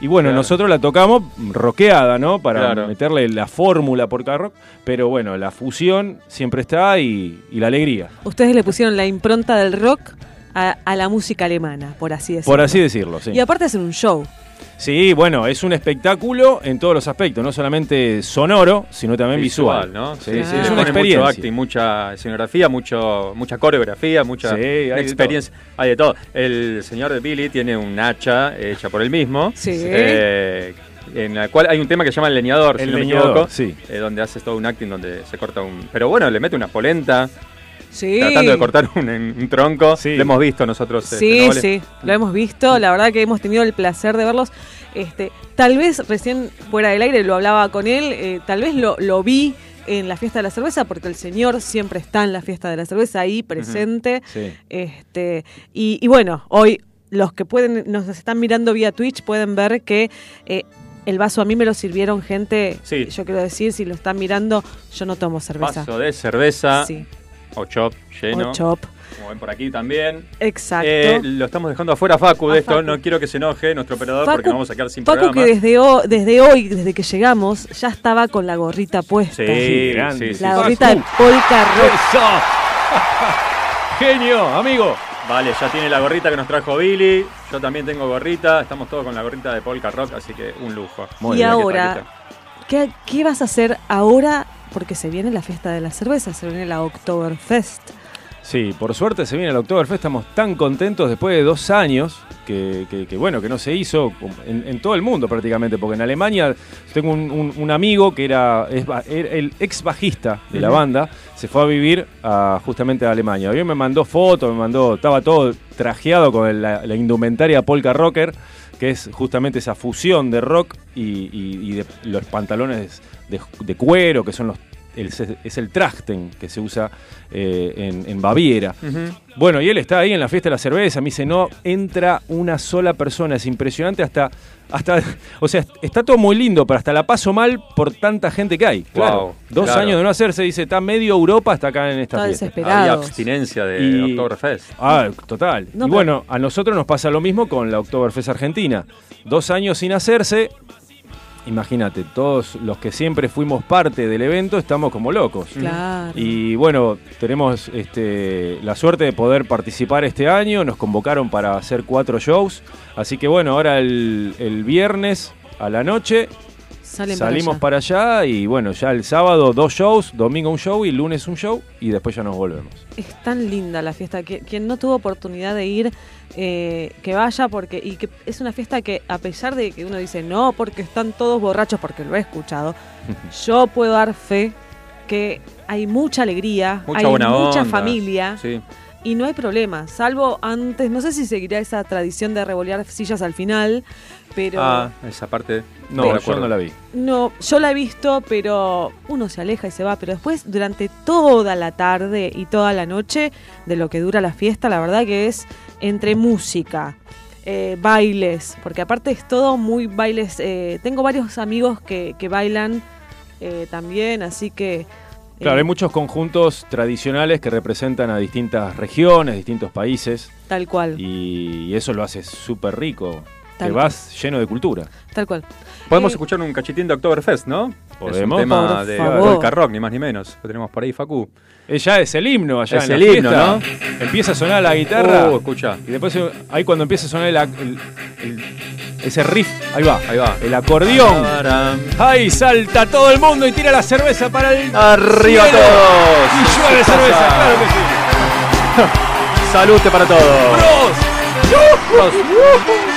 Y bueno, Claro. nosotros la tocamos rockeada, ¿no? Para Claro. meterle la fórmula por cada rock. Pero bueno, la fusión siempre está y, y la alegría. Ustedes le pusieron la impronta del rock a, a la música alemana, por así decirlo. Por así decirlo, sí. Y aparte hacen un show. Sí, bueno, es un espectáculo en todos los aspectos, no solamente sonoro, sino también visual. ¿no? Sí, Sí, sí, sí, es una experiencia. mucho acting, mucha escenografía, mucho, mucha coreografía, mucha Sí, hay de experiencia. Hay de todo. El señor de Billy tiene un hacha hecha por él mismo. Sí. eh, en la cual hay un tema que se llama El Leñador, El si no me Leñador, equivoco. sí. eh, donde haces todo un acting donde se corta un. Pero bueno, le mete una polenta. Sí. Tratando de cortar un, un tronco. Lo hemos visto nosotros. este, Sí, ¿no, Vale? sí, lo hemos visto, la verdad que hemos tenido el placer de verlos. Este, tal vez recién fuera del aire lo hablaba con él, eh, tal vez lo, lo vi en la fiesta de la cerveza, porque el señor siempre está en la fiesta de la cerveza ahí presente. Sí. Este, y, y bueno, hoy los que pueden, nos están mirando vía Twitch pueden ver que eh, el vaso a mí me lo sirvieron gente, Sí. yo quiero decir, si lo están mirando, yo no tomo cerveza. Vaso de cerveza. Sí. O Chop lleno. O Chop. Como ven por aquí también. Exacto. Eh, lo estamos dejando afuera Facu de A esto. Facu. No quiero que se enoje nuestro operador porque Facu- nos vamos a quedar sin Paco programa. que desde, desde hoy, desde que llegamos, ya estaba con la gorrita puesta. Sí, sí, sí. La gorrita de polka rock. Genio, amigo. Vale, ya tiene la gorrita que nos trajo Billy. Yo también tengo gorrita. Estamos todos con la gorrita de Polka Rock, así que un lujo. y Mira qué ahora, taquita. ¿qué, qué vas a hacer ahora? Porque se viene la fiesta de la cerveza, se viene la Oktoberfest. Sí, por suerte se viene el Oktoberfest, estamos tan contentos después de dos años que, que- que, bueno, que no se hizo en, en todo el mundo prácticamente, porque en Alemania tengo un, un- un amigo que era, es ba- era el ex bajista de la banda, se fue a vivir a- justamente a Alemania. Hoy me mandó fotos, me mandó, estaba todo trajeado con la, la indumentaria polka rocker, que es justamente esa fusión de rock y, de los pantalones de, de cuero, que son los el- es el trachten que se usa eh, en, en Baviera. Bueno, y él está ahí en la fiesta de la cerveza, me dice, no entra una sola persona, es impresionante hasta, hasta, o sea, está todo muy lindo, pero hasta la paso mal por tanta gente que hay. Claro, Wow, dos claro. años de no hacerse, dice, está medio Europa hasta acá en esta Está fiesta. desesperado. Había abstinencia de Y- Oktoberfest. Ah, total. No, y bueno, a nosotros nos pasa lo mismo con la Oktoberfest Argentina. Dos años sin hacerse, imagínate, todos los que siempre fuimos parte del evento estamos como locos. Claro. Y bueno, tenemos este, la suerte de poder participar este año. Nos convocaron para hacer cuatro shows. Así que bueno, ahora el, el viernes a la noche Salen para salimos allá. para allá. Y bueno, ya el sábado dos shows, domingo un show y lunes un show. Y después ya nos volvemos. Es tan linda la fiesta. que Quien no tuvo oportunidad de ir, eh, que vaya, porque y que es una fiesta que, a pesar de que uno dice no, porque están todos borrachos, porque lo he escuchado, yo puedo dar fe que hay mucha alegría, Mucha hay buena mucha onda. familia. Sí. Y no hay problema, salvo antes, no sé si seguirá esa tradición de revolear sillas al final, pero Ah, esa parte. No, me yo no la vi. no, yo la he visto, pero uno se aleja y se va, pero después durante toda la tarde y toda la noche de lo que dura la fiesta, la verdad que es entre música, eh, bailes, porque aparte es todo muy bailes, eh, tengo varios amigos que, que bailan eh, también, así que... Claro, hay muchos conjuntos tradicionales que representan a distintas regiones, distintos países. Tal cual, Y eso lo hace súper rico. Tal Te cual. vas lleno de cultura. tal cual. Podemos Eh, escuchar un cachitín de Oktoberfest, ¿no? Podemos. Es un tema Por de favor. Polka Rock, ni más ni menos. Lo tenemos por ahí, Facu. Ella es el himno allá Es en la el himno, fiesta. ¿no? Empieza a sonar la guitarra. Uh, escucha. Y después eh, ahí cuando empieza a sonar el, el- el- ese riff, ahí va, Ahí va. el acordeón. Ahí salta todo el mundo y tira la cerveza para el Arriba cielo. todos. Y llueve ¿Qué cerveza, pasa? claro que sí. Salute para todos. ¡Bros! Die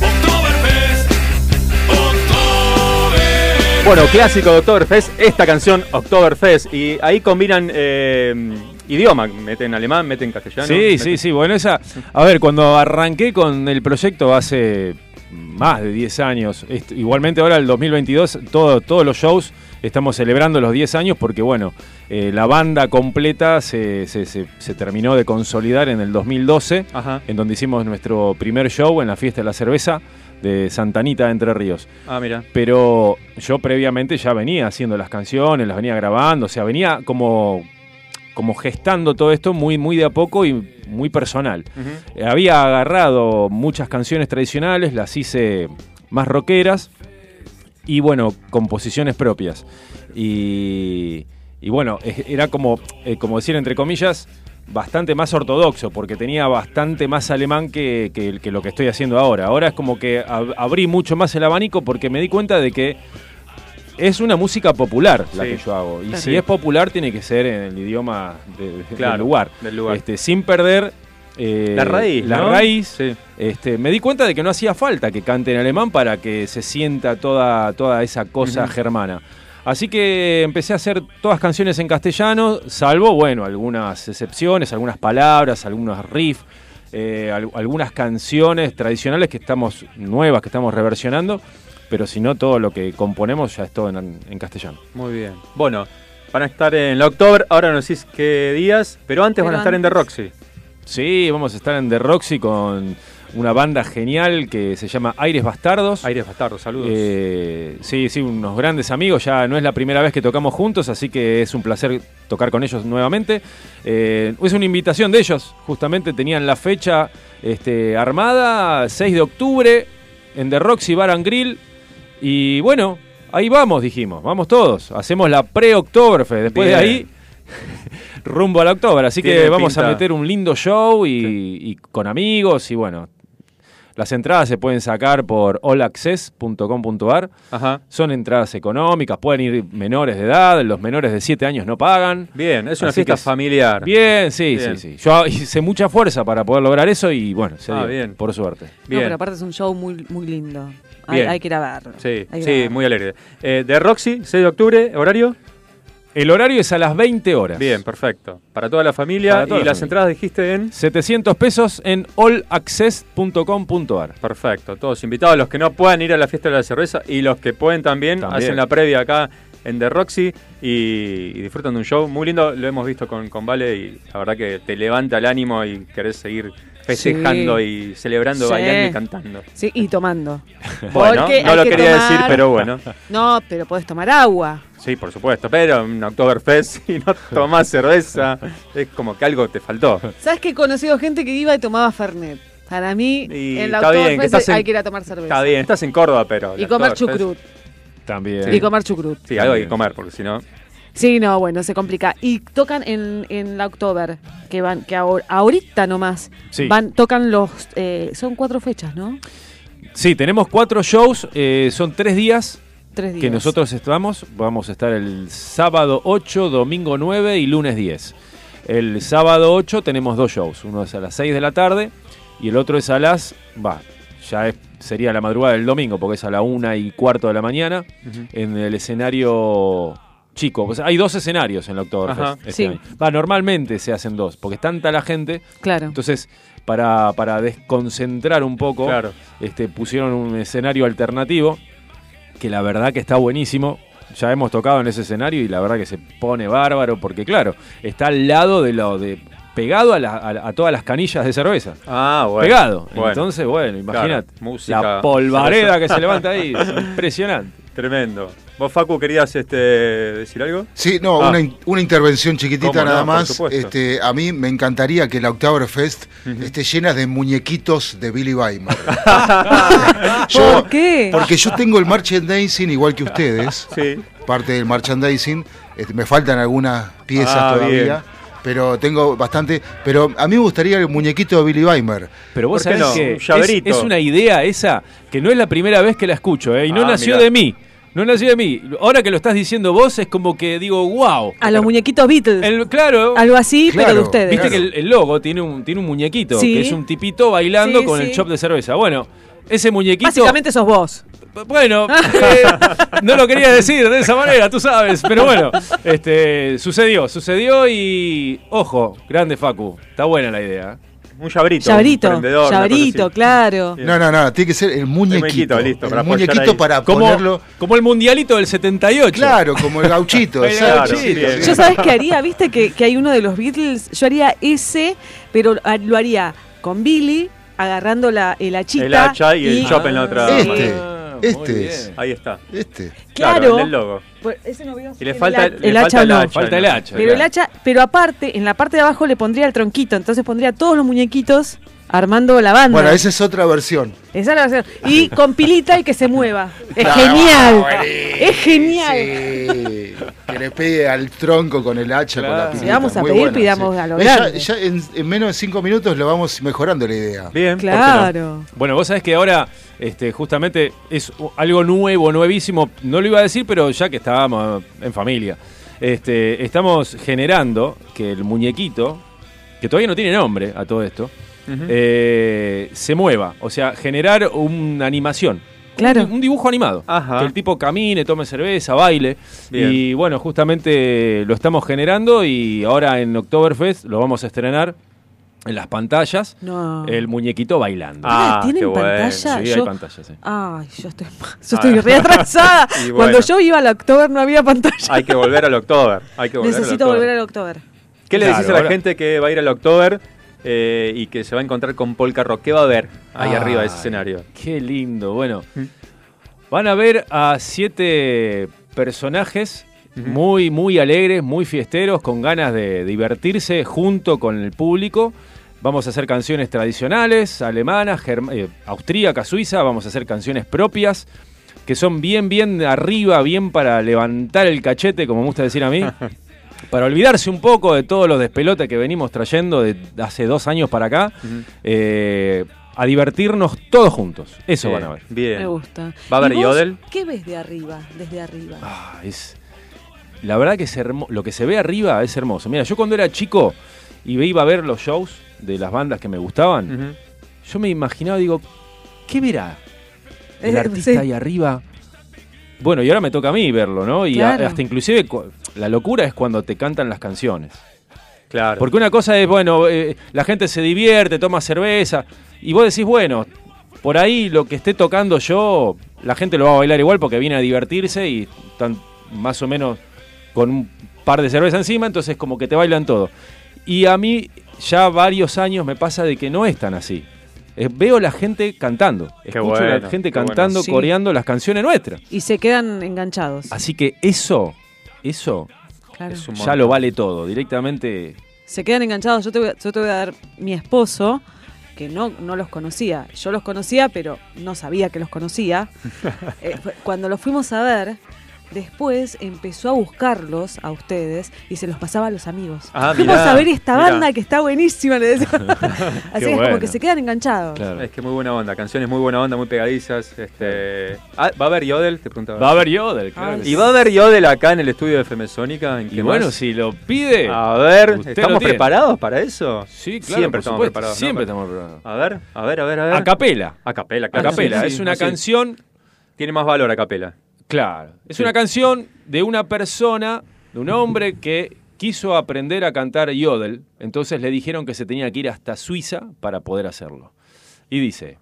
Oktoberfest. Bueno, clásico de Oktoberfest, esta canción Oktoberfest. Y ahí combinan eh, idioma, meten alemán, meten castellano. Sí, meten- sí, sí. Bueno, esa. A ver, cuando arranqué con el proyecto hace más de 10 años. Igualmente ahora el 2022, todo, todos los shows estamos celebrando los 10 años porque bueno, eh, la banda completa se, se- se- se terminó de consolidar en el 2012, en donde hicimos nuestro primer show en la fiesta de la cerveza de Santanita de Entre Ríos. Ah, mira. Pero yo previamente ya venía haciendo las canciones, las venía grabando, o sea, venía como, como gestando todo esto muy, muy de a poco y muy personal. Eh, Había agarrado muchas canciones tradicionales, las hice más rockeras y bueno, composiciones propias. Y, y bueno, era como, eh, como decir entre comillas, bastante más ortodoxo, porque tenía bastante más alemán que, que- que lo que estoy haciendo ahora. Ahora es como que ab- abrí mucho más el abanico porque me di cuenta de que es una música popular la Sí. que yo hago. Y Sí. si es popular, tiene que ser en el idioma de- de- Claro, del lugar. del lugar. Este, sin perder. eh, La raíz, La ¿no? raíz. Este, me di cuenta de que no hacía falta que cante en alemán para que se sienta toda, toda esa cosa Ujú. germana. Así que empecé a hacer todas canciones en castellano, salvo, bueno, algunas excepciones, algunas palabras, algunos riffs, eh, al- algunas canciones tradicionales que estamos, nuevas, que estamos reversionando, pero si no, todo lo que componemos ya es todo en, en castellano. Muy bien. Bueno, van a estar en la October, ahora no decís qué días, pero antes van a estar en The Roxy. Sí, vamos a estar en The Roxy con una banda genial que se llama Aires Bastardos. Aires Bastardos, saludos. Eh, sí, sí, unos grandes amigos. Ya no es la primera vez que tocamos juntos, así que es un placer tocar con ellos nuevamente. Eh, es una invitación de ellos, justamente tenían la fecha este, armada, 6 de octubre, en The Roxy Bar and Grill. Y bueno, ahí vamos, dijimos, vamos todos. Hacemos la pre-Oktoberfest. Después de Bien. ahí, rumbo a la October. Así que vamos a meter un lindo show y, y con amigos y bueno. Las entradas se pueden sacar por allaccess.com.ar. Son entradas económicas, pueden ir menores de edad, los menores de 7 años no pagan. Bien, es una fiesta familiar. Bien, sí, Bien. sí, sí. Yo hice mucha fuerza para poder lograr eso y bueno, se Ah, dio, bien. por suerte. No, pero aparte es un show muy, muy lindo. Hay, Bien. hay que ir a verlo. Sí, sí, verlo. muy alegre. Eh, The Roxy, 6 de octubre, horario. El horario es a las 20 horas. Bien, perfecto. Para toda la familia. Toda y la las familia. entradas dijiste en. 700 pesos en allaccess.com.ar. Perfecto, todos invitados, los que no puedan ir a la fiesta de la cerveza y los que pueden también, También. hacen la previa acá en The Roxy y, y disfrutan de un show muy lindo, lo hemos visto con, con Vale y la verdad que te levanta el ánimo y querés seguir festejando Sí. y celebrando, Sí. bailando y cantando. Sí, y tomando. Bueno, Porque no lo que quería decir, pero bueno. No, pero podés tomar agua. Sí, por supuesto, pero en Oktoberfest si no tomás cerveza es como que algo te faltó. ¿Sabes que he conocido gente que iba y tomaba Fernet? Para mí, Y en la está bien, que Oktoberfest estás en- hay que ir a tomar cerveza. Está bien, estás en Córdoba, pero... Y comer chucrut. También. Y comer chucrut. Sí, algo hay que comer, porque si no... Sí, no, bueno, se complica. Y tocan en, en la October, que van, que ahor- ahorita nomás Sí. van, tocan los, eh, son cuatro fechas, ¿no? Sí, tenemos cuatro shows, eh, son tres días. Tres Que días. nosotros estamos, vamos a estar el sábado 8, domingo 9 y lunes 10. El sábado 8 tenemos dos shows, uno es a las 6 de la tarde y el otro es a las, va, ya es- sería la madrugada del domingo porque es a la 1 y cuarto de la mañana en el escenario chico. Pues hay dos escenarios en la Ajá. Oktoberfest. este Sí. año. Va, normalmente se hacen dos porque es tanta la gente. Claro. Entonces, para, para desconcentrar un poco, Claro. este, pusieron un escenario alternativo que la verdad que está buenísimo. Ya hemos tocado en ese escenario y la verdad que se pone bárbaro porque claro, está al lado de lo de pegado a, la- a- a todas las canillas de cerveza. Ah, bueno. Pegado. Bueno. Entonces, bueno, imagínate. Claro, música, la polvareda cerveza. que se levanta ahí. es impresionante. Tremendo. ¿Vos, Facu, querías este, decir algo? Sí, no, Ah. una, una intervención chiquitita nada más. Este, a mí me encantaría que la Oktoberfest esté llena de muñequitos de Billy Weimar. ¿Por qué? Porque yo tengo el merchandising igual que ustedes. Sí. Parte del merchandising. Este, me faltan algunas piezas Ah, todavía. bien. Pero tengo bastante. Pero a mí me gustaría el muñequito de Billy Weimar. Pero vos ¿Por qué sabés no? que es, es una idea esa que no es la primera vez que la escucho, ¿eh? y no Ah, nació mirá. de mí. No nació de mí. Ahora que lo estás diciendo vos, es como que digo, wow. A los muñequitos Beatles. El, claro. Algo así, pero de ustedes. Viste que el, el logo tiene un, tiene un muñequito, Sí. que es un tipito bailando Sí, con el chop de cerveza. Bueno, ese muñequito. Básicamente sos vos. Bueno, eh, no lo quería decir de esa manera, tú sabes, pero bueno, este, sucedió, sucedió y ojo, grande Facu, está buena la idea. Un llaverito. Llaverito, llaverito, claro. No, no, no, tiene que ser el muñequito. muñequito, listo, el para muñequito para Como, ponerlo. como el mundialito del 78. Claro, como el gauchito. El gauchito, Sí, Yo sabes qué haría, viste que, que hay uno de los Beatles, yo haría ese, pero lo haría con Billy agarrando la, el hachita. El hacha y el chop en la otra Este. Este es. Ahí está. Este. Claro. el logo. Pues ese no veo Y le falta el, hacha no. hacha. Falta el ¿no? hacha. Pero el hacha, pero aparte, en la parte de abajo le pondría el tronquito, entonces pondría todos los muñequitos armando la banda. Bueno, esa es otra versión. Esa es la versión. Y con pilita y que se mueva. Es genial. Es genial. Sí, que le pegue al tronco con el hacha, con la pilita. Si vamos a Muy pedir, buena, pidamos sí. a lo ya- en, en menos de cinco minutos lo vamos mejorando la idea. Bien. Claro. Bueno, vos sabés que ahora este, justamente es algo nuevo, nuevísimo. No lo iba a decir, pero ya que estábamos en familia, este, estamos generando que el muñequito, que todavía no tiene nombre a todo esto, Eh, se mueva. O sea, generar una animación. Claro. Un, un dibujo animado. Ajá. Que el tipo camine, tome cerveza, baile. Bien. Y bueno, justamente lo estamos generando y ahora en Oktoberfest lo vamos a estrenar en las pantallas. No. El muñequito bailando. Ah, ¿Tienen qué bueno. pantalla? Sí, Yo- hay pantalla, sí. Ay, yo estoy, yo estoy re atrasada. Cuando yo iba al October no había pantalla. Hay que volver al October. Hay que volver Necesito al October. volver al October. ¿Qué le Claro, decís a la ahora- gente que va a ir al October eh, y que se va a encontrar con Polka Rock? ¿Qué va a ver ahí Ay, arriba de ese escenario? Qué lindo. Bueno, van a ver a siete personajes muy, muy alegres, muy fiesteros, con ganas de divertirse junto con el público. Vamos a hacer canciones tradicionales, alemanas, eh, austríacas, suiza. Vamos a hacer canciones propias que son bien, bien arriba, bien para levantar el cachete, como me gusta decir a mí. para olvidarse un poco de todos los despelotes que venimos trayendo de hace dos años para acá. eh, a divertirnos todos juntos. Eso Bien, van a ver. Bien. Me gusta. ¿Va a haber ¿Y vos Yodel? ¿Qué ves de arriba? Desde arriba. Ah, es, la verdad que es hermo- lo que se ve arriba es hermoso. Mira, yo cuando era chico y iba a ver los shows de las bandas que me gustaban, yo me imaginaba, digo, ¿qué verá el Eh, artista sí. ahí arriba? Bueno, y ahora me toca a mí verlo, ¿no? Y a- hasta inclusive la locura es cuando te cantan las canciones. Claro. Porque una cosa es, bueno, eh, la gente se divierte, toma cerveza, y vos decís, bueno, por ahí lo que esté tocando yo, la gente lo va a bailar igual porque viene a divertirse y están más o menos con un par de cerveza encima, entonces como que te bailan todo. Y a mí ya varios años me pasa de que no es tan así. Eh, veo la gente cantando, escucho bueno, la gente qué bueno. cantando, Sí. coreando las canciones nuestras. Y se quedan enganchados. Así que eso, eso Claro. Es ya lo vale todo, directamente Se quedan enganchados. Yo te voy, a- yo te voy a dar mi esposo, que no, no los conocía. Yo los conocía, pero no sabía que los conocía. Eh, cuando los fuimos a ver, después empezó a buscarlos a ustedes y se los pasaba a los amigos. Ah, mirá, a ver esta mirá. banda que está buenísima. le decía. Así que es como que se quedan enganchados. Claro. Es que muy buena onda, canciones muy buena onda, muy pegadizas. Este... Ah, ¿Va a haber Yodel? Te preguntaba. Va a haber Yodel, claro. ¿Y sí. va a haber Yodel acá en el estudio de FM Sónica? ¿En Y bueno, más? si lo pide. A ver, ¿estamos preparados para eso? Sí, claro, Siempre estamos supuesto, preparados. ¿no? Siempre estamos preparados. A ver, a ver, a ver, a ver. A capela. A capela, A claro. capela. Sí, es una así. canción. Tiene más valor a capela. Claro. Es Sí. una canción de una persona, de un hombre que quiso aprender a cantar yodel. Entonces le dijeron que se tenía que ir hasta Suiza para poder hacerlo. Y dice.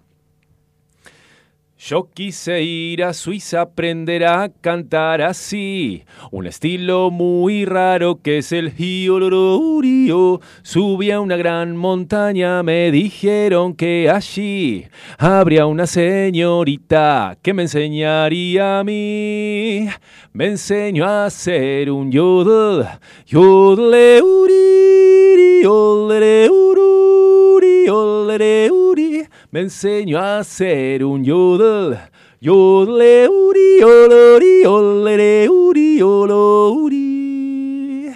Yo quise ir a Suiza aprender a cantar así, un estilo muy raro que es el hiolororio. Subí a una gran montaña, me dijeron que allí habría una señorita que me enseñaría a mí. Me enseñó a hacer un yodel, yodel, uri, yodel, ururi, yodel, uri. Me enseñó a hacer un yodel, yodel, uri, yodel, yodel, uri, yodel, uri.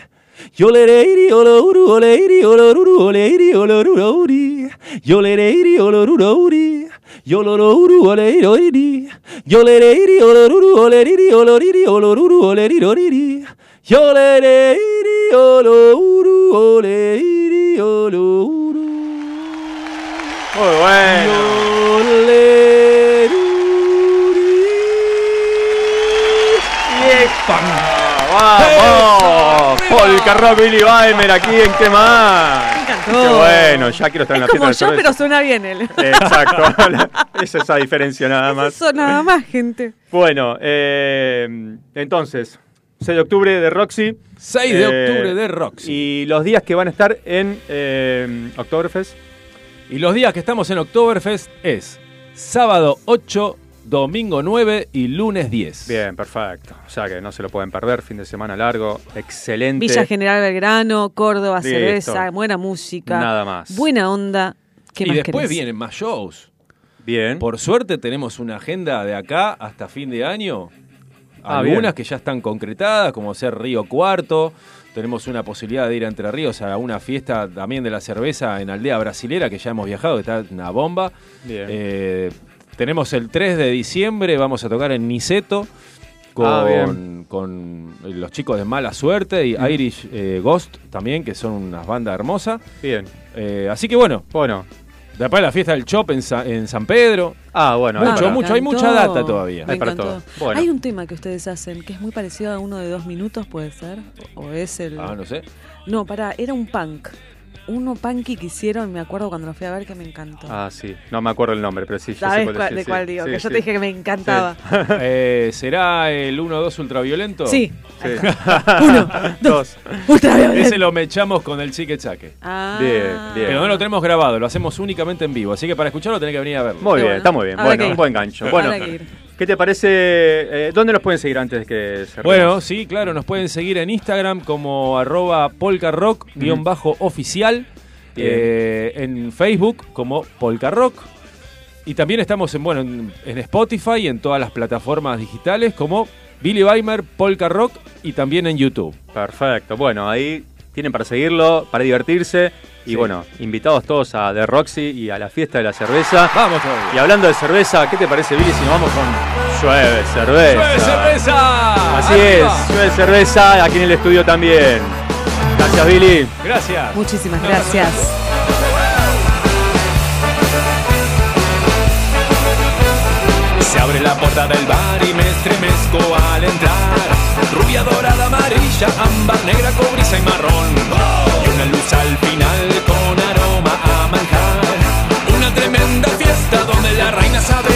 Yolereiri oloruru oleiri oloruru oleiri oloruru uri. Yolereiri oloruru uri. Yoloruru oleiri oiri. Yolereiri oloruru oleiri oloriri oloruru oleiri oriri. Yolereiri oloruru oleiri oloruru. Muy bueno. ¡Vamos! Polka Rock Billy Weimer aquí en qué más. encantó. Qué bueno, ya quiero estar en Es la como fiesta yo, de pero cerveza. suena bien él. Exacto. Esa es la diferencia nada más. Eso nada más, gente. Bueno, eh, entonces, 6 de octubre de Roxy. 6 de octubre de Roxy. Y los días que van a estar en eh, Oktoberfest. Y los días que estamos en Oktoberfest es sábado 8, domingo 9 y lunes 10. Bien, perfecto. O sea que no se lo pueden perder, fin de semana largo, excelente. Villa General Belgrano, Córdoba, Listo. cerveza, buena música. Nada más. Buena onda. ¿Qué y más después querés? vienen más shows. Bien. Por suerte tenemos una agenda de acá hasta fin de año. Ah, Algunas bien. que ya están concretadas, como ser Río Cuarto. Tenemos una posibilidad de ir a Entre Ríos a una fiesta también de la cerveza en Aldea Brasilera, que ya hemos viajado, que está una bomba. Bien. Eh, tenemos el 3 de diciembre, vamos a tocar en Niceto con, Ah, con los chicos de Mala Suerte y Mm. Irish eh, Ghost también, que son unas bandas hermosas. Bien. Eh, así que bueno. Bueno. Después la fiesta del Chop en, Sa- en San Pedro. Ah, bueno. Mucho, mucho, hay mucha data todavía. Hay para todo. Bueno. Hay un tema que ustedes hacen que es muy parecido a uno de dos minutos, puede ser. O es el. Ah, no sé. No, pará, era un punk. Uno punky que hicieron, me acuerdo cuando lo fui a ver que me encantó. Ah, sí. No me acuerdo el nombre, pero sí. yo sé ¿Sabes cuál cuál- decís, de sí. cuál digo? Sí, que yo te dije que me encantaba. Eh, ¿Será el 1-2 ultraviolento? Sí. Sí. Uno, dos, ultraviolento. Ese lo mechamos con el chique chaque. Ah. Bien, bien. Pero no lo tenemos grabado, lo hacemos únicamente en vivo. Así que para escucharlo tenés que venir a verlo. Muy bien, está muy bien. Bueno, un buen gancho. Bueno. ¿Qué te parece? eh, ¿Dónde los pueden seguir antes de que cerremos? Bueno, sí, claro, nos pueden seguir en Instagram como arroba polkarock-oficial, eh, en Facebook como polkarock, y también estamos en, bueno, en, en Spotify y en todas las plataformas digitales como Billy Weimer, Polka Rock y también en YouTube. Perfecto. Bueno, ahí tienen para seguirlo, para divertirse. Y Sí. bueno, invitados todos a The Roxy y a la fiesta de la cerveza. Vamos todavía. Y hablando de cerveza, ¿qué te parece, Billy, si nos vamos con Llueve Cerveza? ¡Llueve cerveza! Así ¡Arriba! es, Llueve Cerveza, aquí en el estudio también. Gracias, Billy. Gracias. Muchísimas gracias. Se abre la puerta del bar y me estremezco al entrar. Rubia, dorada, amarilla, ámbar, negra, cobriza y marrón. Y una luz al final con aroma a manjar. Una tremenda fiesta donde la reina sabe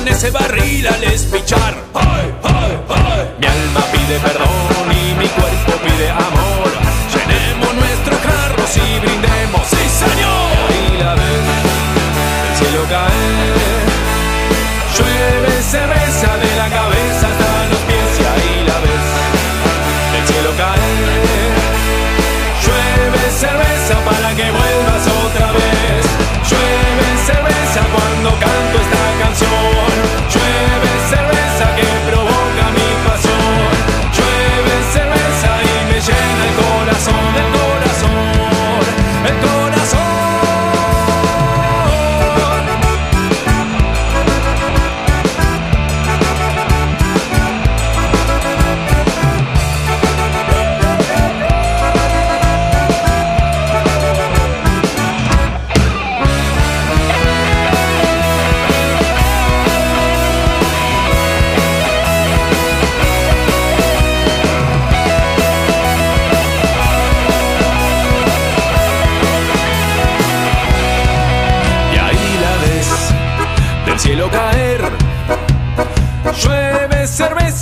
con ese barril al espichar. Mi alma pide perdón y mi cuerpo pide amor.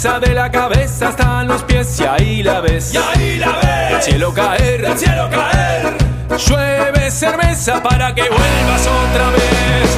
De la cabeza hasta los pies y ahí la ves. Y ahí la ves. Del cielo caer, del cielo caer. Llueve cerveza para que vuelvas otra vez.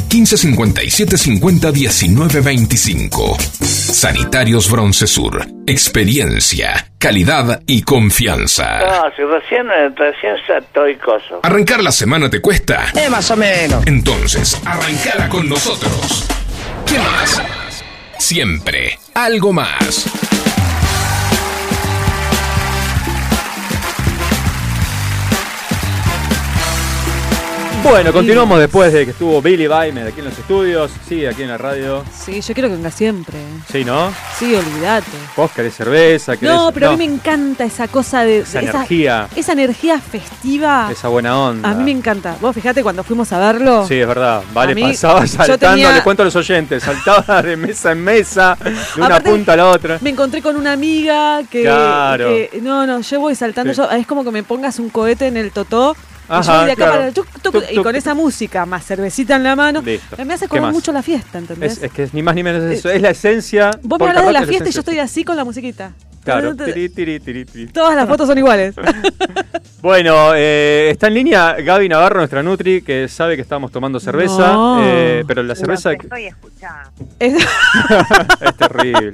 1557 50 19 25. Sanitarios Broncesur. Experiencia, calidad y confianza. No, si recién, recién estoy coso. ¿Arrancar la semana te cuesta? Eh, más o menos. Entonces, arrancala con nosotros. ¿Qué más? Siempre, algo más. Bueno, continuamos después de que estuvo Billy Baimer aquí en los estudios, sigue aquí en la radio. Sí, yo quiero que venga siempre. Sí, ¿no? Sí, olvídate. Vos querés cerveza, querés... No, pero a mí me encanta esa cosa de. Esa energía. Esa energía festiva. Esa buena onda. A mí me encanta. Vos fijate cuando fuimos a verlo. Sí, es verdad. Vale, mí- pasaba saltando, tenía- le cuento a los oyentes, saltaba de mesa en mesa, de una Aparte, punta a la otra. Me encontré con una amiga que, Claro. que- no, no, yo voy saltando, Sí. yo- es como que me pongas un cohete en el totó. Y Ajá, yo voy de acá claro. para tuc, tuc, Tuc, y con esa música, más cervecita en la mano, Listo. me hace ¿Qué acordar más? mucho la fiesta, ¿entendés? Es, es que es ni más ni menos eso, es la esencia. Vos me hablas de la fiesta y yo estoy así con la musiquita. Claro. Tiri, tiri, tiri, tiri. Todas las fotos son iguales. Bueno, eh, está en línea Gaby Navarro, nuestra Nutri, que sabe que estamos tomando cerveza, No. eh, pero la cerveza Los estoy escuchando. Es- es terrible.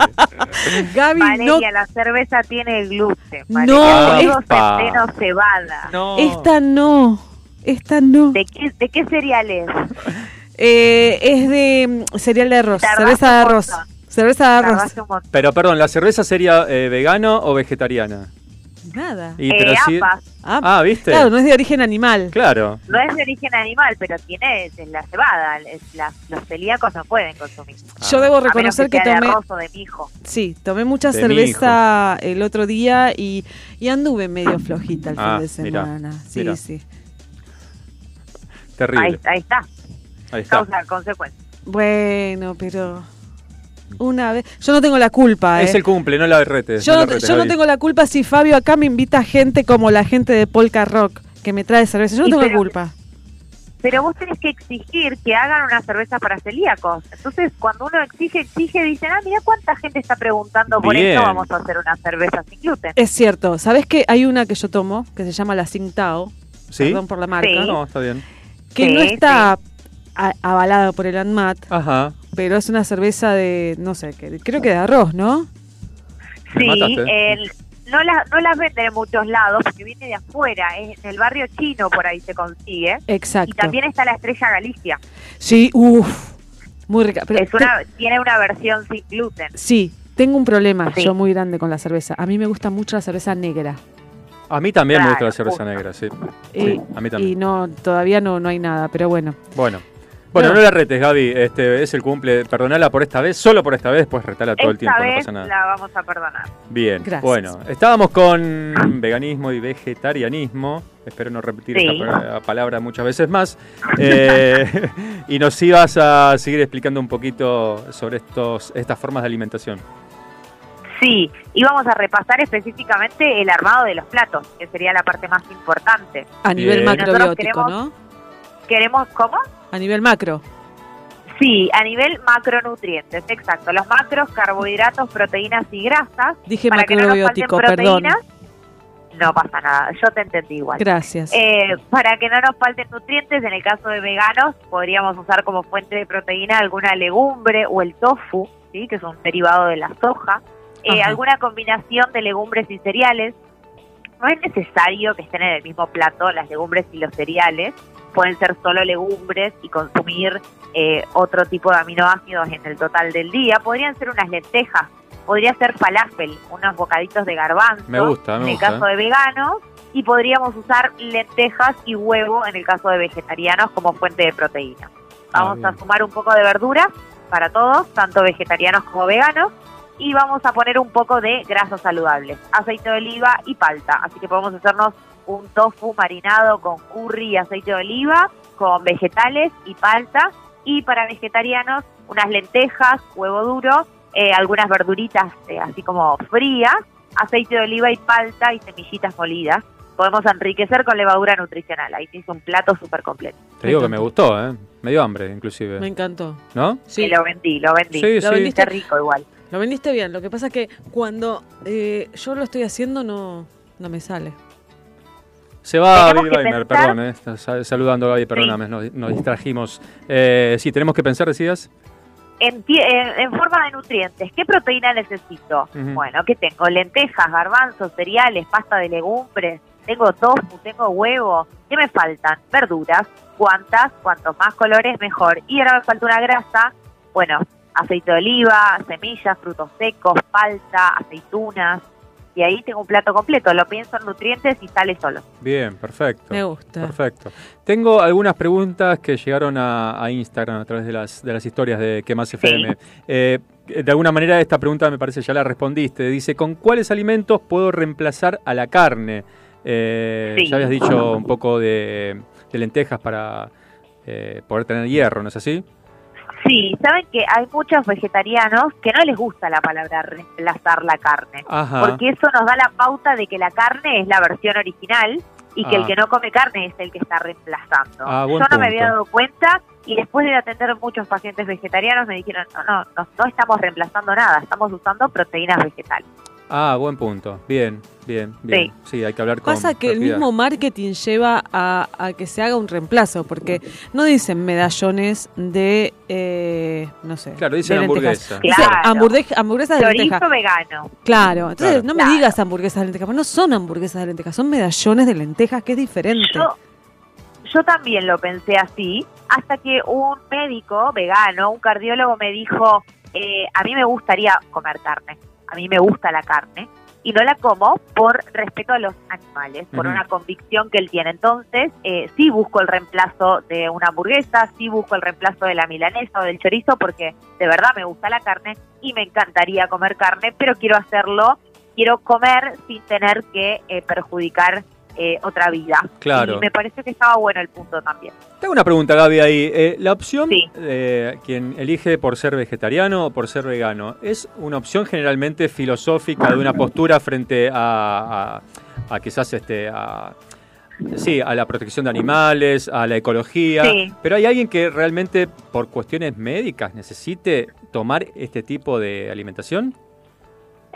Gaby, Valeria, la cerveza tiene gluten. No, Valeria, trigo, epa. centeno, cebada. Esta no, esta no. ¿De qué, de qué cereal es? Eh, es de mm, cereal de arroz, cerveza de arroz. montón. Cerveza de arroz. Pero perdón, ¿la cerveza sería eh, vegano o vegetariana? Nada. Y, pero sí- ambas. Ah, ¿viste? Claro, no es de origen animal. Claro. No es de origen animal, pero tiene es la cebada. la- los celíacos no pueden consumir. Yo debo A menos reconocer que sea de tomé- arroz o de mijo. Sí, tomé mucha De cerveza el otro día y, y anduve medio flojita el Ah, fin de mirá, semana. sí, mirá. sí. Terrible. Ahí, ahí está. Ahí está. Causa consecuencia. Bueno, pero una vez. Yo no tengo la culpa, Es ¿eh? el cumple, no la. Yo, no, retes, yo no tengo la culpa si Fabio acá me invita gente como la gente de Polka Rock que me trae cerveza. Yo no Y tengo la culpa. Pero vos tenés que exigir que hagan una cerveza para celíacos. Entonces, cuando uno exige, exige, dicen, ah, mira cuánta gente está preguntando por Bien. esto, vamos a hacer una cerveza sin gluten. Es cierto. ¿Sabes que hay una que yo tomo que se llama la Tsingtao? ¿Sí? Perdón por la marca. Sí. No, está bien. Que Sí, no está avalada por el ANMAT, Ajá. pero es una cerveza de, no sé, que, creo que de arroz, ¿no? Sí, el- no, la, no las venden en muchos lados porque viene de afuera. Es en el barrio chino por ahí se consigue. Exacto. Y también está la Estrella Galicia. Sí, uff, muy rica. Pero es una, tiene una versión sin gluten. Sí, tengo un problema Sí. yo muy grande con la cerveza. A mí me gusta mucho la cerveza negra. A mí también me gusta la cerveza justo. negra, sí. Y, Sí, a mí también. y no, todavía no, no hay nada, pero bueno. Bueno. Bueno, No. no la retes, Gaby. Este es el cumple. Perdonala por esta vez, solo por esta vez, después retala todo el tiempo, no vez pasa nada. la vamos a perdonar. Bien, Gracias. bueno, estábamos con veganismo y vegetarianismo, espero no repetir Sí. esta pa- palabra muchas veces más, Eh, y nos ibas a seguir explicando un poquito sobre estos, estas formas de alimentación. Sí, y vamos a repasar específicamente el armado de los platos, que sería la parte más importante. A nivel Bien. macrobiótico, queremos- ¿no? ¿Queremos cómo? A nivel macro. Sí, a nivel macronutrientes, exacto. Los macros, carbohidratos, proteínas y grasas. Dije para que no nos falten macrobiótico, perdón. proteínas. no pasa nada. Yo te entendí igual. Gracias. Eh, para que no nos falten nutrientes, en el caso de veganos, podríamos usar como fuente de proteína alguna legumbre o el tofu, ¿sí? que es un derivado de la soja. Eh, alguna combinación de legumbres y cereales. No es necesario que estén en el mismo plato las legumbres y los cereales. Pueden ser solo legumbres y consumir eh, otro tipo de aminoácidos en el total del día. Podrían ser unas lentejas, podría ser falafel, unos bocaditos de garbanzo Me gusta, me en el caso ¿eh? de veganos. Y podríamos usar lentejas y huevo en el caso de vegetarianos como fuente de proteína. Vamos a sumar un poco de verduras para todos, tanto vegetarianos como veganos. Y vamos a poner un poco de grasas saludables, aceite de oliva y palta. Así que podemos hacernos un tofu marinado con curry y aceite de oliva, con vegetales y palta. Y para vegetarianos, unas lentejas, huevo duro, eh, algunas verduritas eh, así como frías, aceite de oliva y palta y semillitas molidas. Podemos enriquecer con levadura nutricional. Ahí tienes un plato súper completo. Te digo que me gustó, ¿eh? Me dio hambre, inclusive. Me encantó. ¿No? Sí, lo vendí, lo vendí. Sí, Lo sí. vendiste Está rico igual. Lo vendiste bien. Lo que pasa es que cuando eh, yo lo estoy haciendo no, no me sale. Se va Gaby Weimer, pensar- perdón, eh, saludando a Gaby, perdóname, nos, nos distrajimos. Eh, sí, tenemos que pensar, decías. En, en- en forma de nutrientes, ¿qué proteína necesito? Bueno, ¿qué tengo? Lentejas, garbanzos, cereales, pasta de legumbres, tengo tofu, tengo huevo. ¿Qué me faltan? Verduras. ¿Cuántas? Cuantos más colores, mejor. Y ahora me falta una grasa. Bueno, aceite de oliva, semillas, frutos secos, palta, aceitunas. Y ahí tengo un plato completo. Lo pienso en nutrientes y sale solo. Bien, perfecto. Me gusta. Perfecto. Tengo algunas preguntas que llegaron a, a Instagram a través de las, de las historias de Que Más FM. Eh, de alguna manera esta pregunta me parece ya la respondiste. Dice, ¿con cuáles alimentos puedo reemplazar a la carne? Eh, Sí. Ya habías dicho un poco de, de lentejas para eh, poder tener hierro, ¿no es así? Sí, saben que hay muchos vegetarianos que no les gusta la palabra reemplazar la carne. Ajá. Porque eso nos da la pauta de que la carne es la versión original y que Ah. el que no come carne es el que está reemplazando. Ah, Yo no me había dado cuenta y después de atender muchos pacientes vegetarianos me dijeron, no, no, no, no estamos reemplazando nada, estamos usando proteínas vegetales. Ah, buen punto. Bien, bien, bien. Sí, hay que hablar con Pasa que el propiedad. mismo marketing lleva a, a que se haga un reemplazo, porque no dicen medallones de, eh, no sé, Claro, dicen de hamburguesa. Dice Claro. hamburgue- hamburguesas de lentejas. vegano. Claro, entonces Claro. no me digas hamburguesas de lentejas, porque no son hamburguesas de lentejas, son medallones de lentejas, que es diferente. Yo, yo también lo pensé así, hasta que un médico vegano, un cardiólogo me dijo, eh, a mí me gustaría comer carne, a mí me gusta la carne, y no la como por respeto a los animales, por una convicción que él tiene. Entonces, eh, sí busco el reemplazo de una hamburguesa, sí busco el reemplazo de la milanesa o del chorizo, porque de verdad me gusta la carne y me encantaría comer carne, pero quiero hacerlo, quiero comer sin tener que eh, perjudicar eh, otra vida. Claro. Y me pareció que estaba bueno el punto también. Tengo una pregunta, Gaby, ahí. Eh, la opción, eh, quien elige por ser vegetariano o por ser vegano, ¿es una opción generalmente filosófica de una postura frente a, a- a quizás este, a, sí, a la protección de animales, a la ecología? Sí. Pero hay alguien que realmente por cuestiones médicas necesite tomar este tipo de alimentación?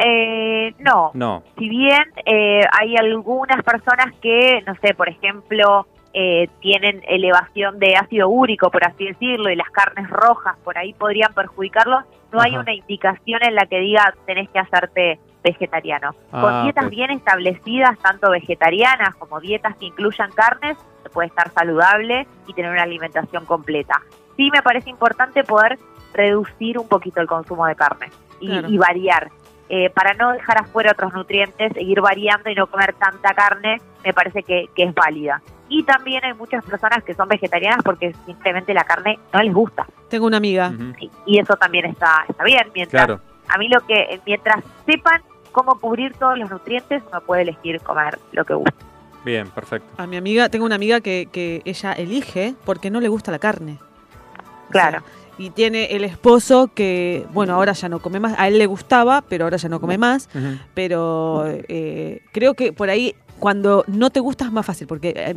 Eh, no, No. si bien eh, hay algunas personas que, no sé, por ejemplo, eh, tienen elevación de ácido úrico, por así decirlo, y las carnes rojas por ahí podrían perjudicarlos, no hay una indicación en la que diga tenés que hacerte vegetariano. Ah, Con dietas bien establecidas, tanto vegetarianas como dietas que incluyan carnes, se puede estar saludable y tener una alimentación completa. Sí me parece importante poder reducir un poquito el consumo de carne y, Claro. y variar. Eh, para no dejar afuera otros nutrientes, seguir variando y no comer tanta carne, me parece que, que es válida. Y también hay muchas personas que son vegetarianas porque simplemente la carne no les gusta. Tengo una amiga. Y, y eso también está, está bien. Mientras, Claro. A mí lo que, mientras sepan cómo cubrir todos los nutrientes, uno puede elegir comer lo que gusta. Bien, perfecto. A mi amiga, tengo una amiga que, que ella elige porque no le gusta la carne. Claro. Y tiene el esposo que, bueno, ahora ya no come más. A él le gustaba, pero ahora ya no come más. Pero eh, creo que por ahí, cuando no te gusta es más fácil, porque eh,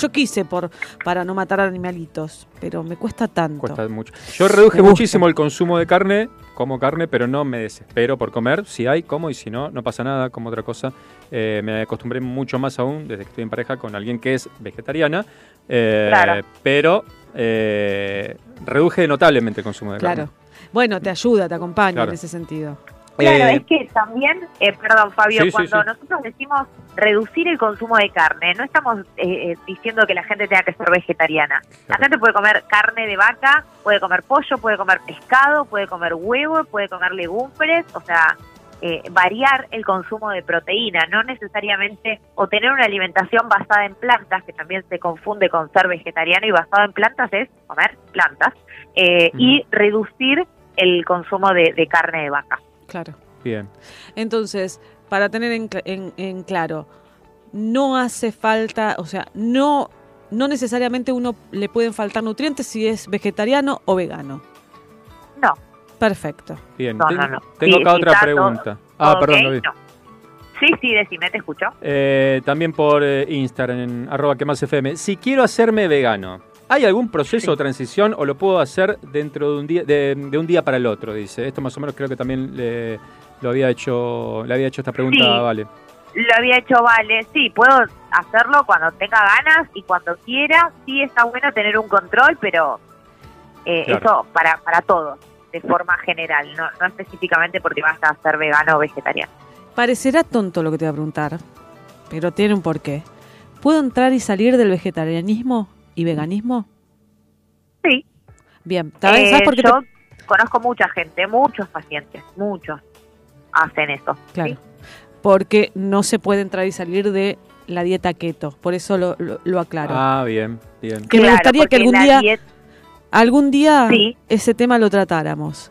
yo quise por para no matar animalitos, pero me cuesta tanto. Cuesta mucho. Yo reduje muchísimo el consumo de carne, como carne, pero no me desespero por comer. Si hay, como, y si no, no pasa nada, como otra cosa. Eh, me acostumbré mucho más aún, desde que estoy en pareja, con alguien que es vegetariana. eh, Claro. Pero eh, reduje notablemente el consumo de Claro. carne. Bueno, te ayuda, te acompaña Claro. en ese sentido. Claro, Eh, es que también, eh, perdón Fabio, Sí, cuando sí. nosotros decimos reducir el consumo de carne, no estamos eh, eh, diciendo que la gente tenga que ser vegetariana. La gente puede comer carne de vaca, puede comer pollo, puede comer pescado, puede comer huevo, puede comer legumbres, o sea, eh, variar el consumo de proteína, no necesariamente, o tener una alimentación basada en plantas, que también se confunde con ser vegetariano y basado en plantas es comer plantas, eh, y reducir el consumo de- de carne de vaca. Claro. Bien. Entonces, para tener en- en claro, no hace falta, o sea, no, no necesariamente uno le pueden faltar nutrientes si es vegetariano o vegano. Perfecto. Bien. No, Ten- no, no. Tengo Sí, acá sí, otra pregunta. todo- ah, todo perdón, Gaby. no. Sí, sí, decime, te escucho. Eh, también por eh, Instagram, en arroba que más FM. Si quiero hacerme vegano, ¿hay algún proceso o transición o lo puedo hacer dentro de un día, de, de un día para el otro? Dice. Esto más o menos creo que también le, lo había hecho, le había hecho esta pregunta Sí. a Vale. Lo había hecho Vale, sí, puedo hacerlo cuando tenga ganas y cuando quiera. Sí está bueno tener un control, pero eh, Claro. eso para, para todos, de forma general, no, no específicamente porque vas a ser vegano o vegetariano. Parecerá tonto lo que te voy a preguntar, pero tiene un porqué. ¿Puedo entrar y salir del vegetarianismo y veganismo? Sí. Bien, ¿sabes, Eh, ¿sabes por qué te- yo conozco mucha gente, muchos pacientes, muchos hacen eso. Claro. Porque no se puede entrar y salir de la dieta keto. Por eso lo, lo- lo aclaro. Ah, bien, bien. que me Claro, gustaría que porque algún día, algún día Sí. ese tema lo tratáramos.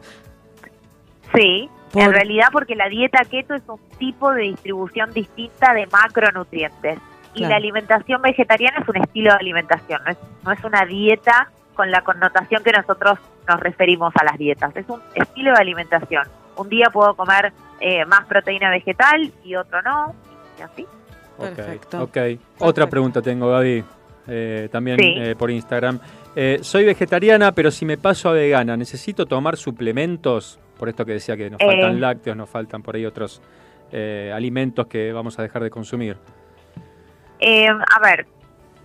Sí, Por- en realidad porque la dieta keto es un tipo de distribución distinta de macronutrientes. Y Claro. la alimentación vegetariana es un estilo de alimentación, no es, no es una dieta con la connotación que nosotros nos referimos a las dietas. Es un estilo de alimentación. Un día puedo comer eh, más proteína vegetal y otro no, y así. Perfecto. Ok. Otra pregunta tengo, Gaby. eh, también Sí. eh, por Instagram. Eh, soy vegetariana, pero si me paso a vegana, ¿necesito tomar suplementos? Por esto que decía que nos Eh. faltan lácteos, nos faltan por ahí otros eh, alimentos que vamos a dejar de consumir. Eh, a ver,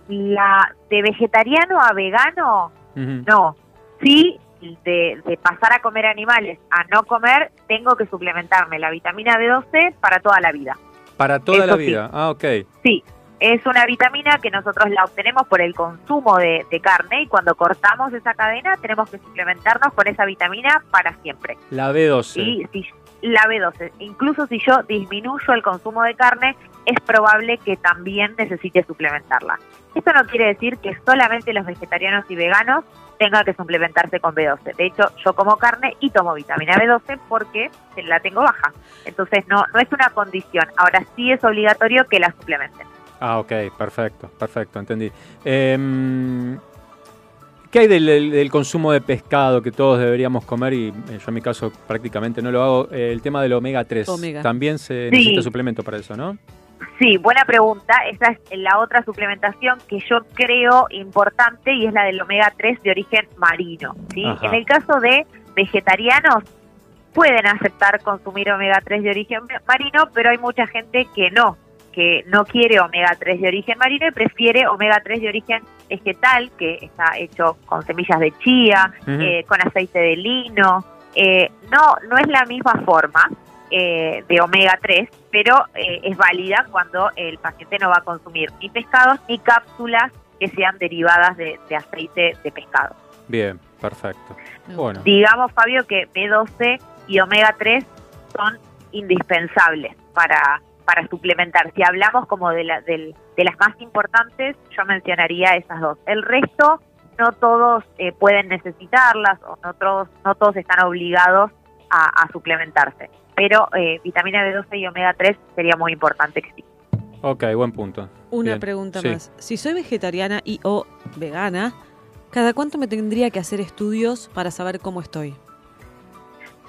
la de vegetariano a vegano, no. Sí, de, de pasar a comer animales a no comer, tengo que suplementarme la vitamina B12 para toda la vida. Para toda Eso la sí. vida. Ah, ok. Sí, es una vitamina que nosotros la obtenemos por el consumo de, de carne y cuando cortamos esa cadena tenemos que suplementarnos con esa vitamina para siempre. La B12. Y si la B12, incluso si yo disminuyo el consumo de carne, es probable que también necesite suplementarla. Esto no quiere decir que solamente los vegetarianos y veganos tengan que suplementarse con B12. De hecho, yo como carne y tomo vitamina B12 porque la tengo baja. Entonces no, no es una condición. Ahora sí es obligatorio que la suplementen. Ah, ok, perfecto, perfecto, entendí. Em, ¿Qué hay del, consumo de pescado que todos deberíamos comer? Y eh, yo en mi caso prácticamente no lo hago. Eh, el tema del omega 3. Omega. También se Sí. necesita suplemento para eso, ¿no? Sí, buena pregunta. Esa es la otra suplementación que yo creo importante y es la del omega 3 de origen marino. ¿sí? Ajá. En el caso de vegetarianos, pueden aceptar consumir omega 3 de origen marino, pero hay mucha gente que no, que no quiere omega 3 de origen marino y prefiere omega 3 de origen vegetal, que está hecho con semillas de chía, eh, con aceite de lino. Eh, no, no es la misma forma eh, de omega 3, pero eh, es válida cuando el paciente no va a consumir ni pescados ni cápsulas que sean derivadas de, de aceite de pescado. Bien, perfecto. Bueno, Digamos, Fabio, que B12 y omega 3 son indispensables para, para suplementar. Si hablamos como de, la, del- de las más importantes, yo mencionaría esas dos. El resto, no todos eh, pueden necesitarlas o no todos, no todos están obligados a, a suplementarse. Pero eh, vitamina B12 y omega 3 sería muy importante que sí. ok, buen punto. Una Bien, pregunta sí. más. Si soy vegetariana y o vegana, ¿cada cuánto me tendría que hacer estudios para saber cómo estoy?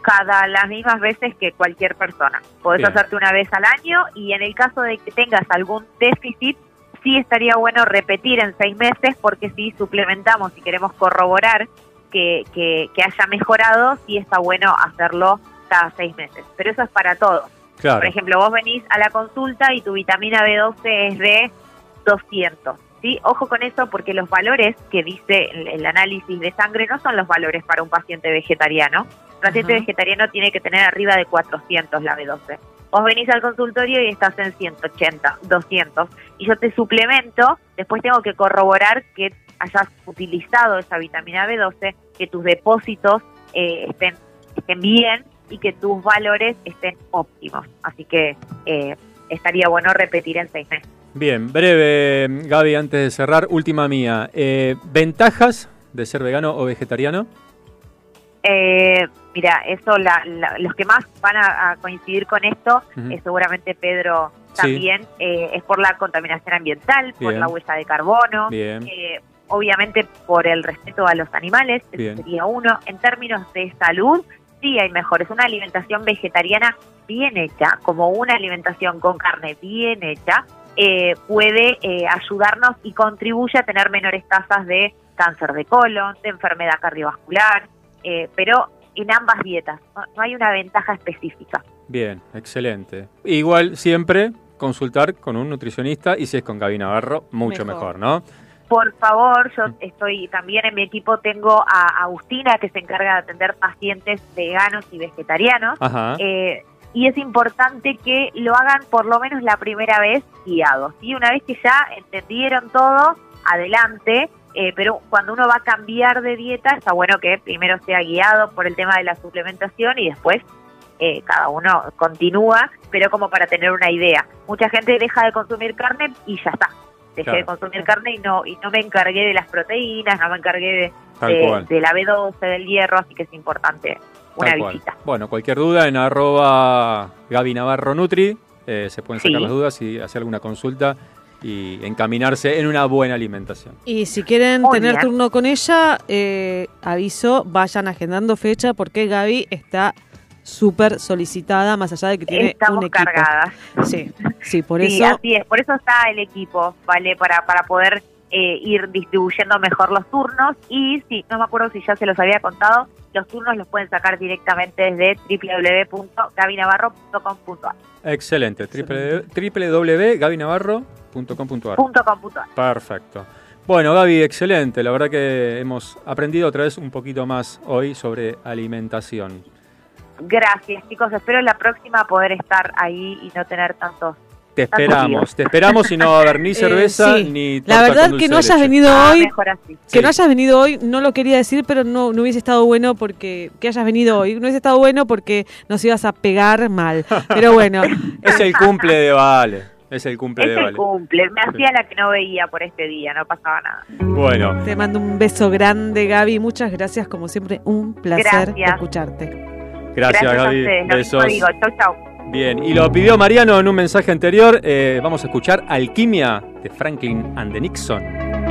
Cada las mismas veces que cualquier persona. Podés Bien. hacerte una vez al año y en el caso de que tengas algún déficit, sí estaría bueno repetir en seis meses porque si suplementamos y queremos corroborar que, que, que haya mejorado, sí está bueno hacerlo cada seis meses. Pero eso es para todos. Claro. Por ejemplo, vos venís a la consulta y tu vitamina B12 es de 200. ¿Sí? Ojo con eso porque los valores que dice el, análisis de sangre no son los valores para un paciente vegetariano. Un paciente vegetariano tiene que tener arriba de 400 la B12. Vos venís al consultorio y estás en 180, 200. Y yo te suplemento, después tengo que corroborar que hayas utilizado esa vitamina B12, que tus depósitos eh, estén, estén bien y que tus valores estén óptimos. Así que eh, estaría bueno repetir en seis meses. Bien, breve, Gaby, antes de cerrar, última mía. Eh, ¿Ventajas de ser vegano o vegetariano? Eh, mira, eso, la- la- los que más van a, a coincidir con esto, eh, seguramente Pedro Sí. también, eh, es por la contaminación ambiental, por la huella de carbono, eh, obviamente por el respeto a los animales, sería uno. En términos de salud, sí hay mejores. Una alimentación vegetariana bien hecha, como una alimentación con carne bien hecha, eh, puede eh, ayudarnos y contribuye a tener menores tasas de cáncer de colon, de enfermedad cardiovascular, eh, pero en ambas dietas. No, no hay una ventaja específica. Bien, excelente. Igual siempre consultar con un nutricionista y si es con Gaby Navarro, mucho Mejor. mejor, ¿no? Por favor, yo estoy también en mi equipo, tengo a Agustina que se encarga de atender pacientes veganos y vegetarianos. Ajá. Eh, y es importante que lo hagan por lo menos la primera vez guiados. ¿sí? Una vez que ya entendieron todo, adelante. eh, pero cuando uno va a cambiar de dieta, está bueno que primero sea guiado por el tema de la suplementación y después eh, cada uno continúa, pero como para tener una idea. Mucha gente deja de consumir carne y ya está. Dejé Claro. de consumir carne y no y no me encargué de las proteínas, no me encargué de, de la B12, del hierro, así que es importante una Tal cual. visita. Bueno, cualquier duda en arroba Gaby Navarro Nutri, eh, se pueden sacar Sí. las dudas y hacer alguna consulta y encaminarse en una buena alimentación. Y si quieren Muy tener bien. turno con ella, eh, aviso, vayan agendando fecha porque Gaby está súper solicitada, más allá de que tiene Estamos un equipo. cargadas. Sí, sí, por sí, eso. así es. Por eso está el equipo, ¿vale? Para, para poder eh, ir distribuyendo mejor los turnos. Y sí, no me acuerdo si ya se los había contado, los turnos los pueden sacar directamente desde www.gabinavarro.com.ar. Excelente, www.gabinavarro.com.ar. Punto com punto ar. Perfecto. Bueno, Gaby, excelente. La verdad que hemos aprendido otra vez un poquito más hoy sobre alimentación. Gracias, chicos. Espero la próxima poder estar ahí y no tener tantos. Te esperamos, te esperamos y no va a haber ni cerveza Eh, sí. ni La verdad con que no hayas venido Ah, hoy, mejor así. que Sí. no hayas venido hoy, no lo quería decir, pero no, no hubiese estado bueno porque que hayas venido hoy, no hubiese estado bueno porque nos ibas a pegar mal. Pero bueno, Es el cumple de Vale. Es el cumple Es de el Vale. cumple. Me hacía la que no veía por este día, no pasaba nada. Bueno, te mando un beso grande, Gaby. Muchas gracias, como siempre, un placer Gracias. escucharte. gracias, a Gaby. ustedes. Lo mismo Besos. digo. Chau, chau. Bien, y lo pidió Mariano en un mensaje anterior. Eh, vamos a escuchar Alquimia de Franklin and the Nixon.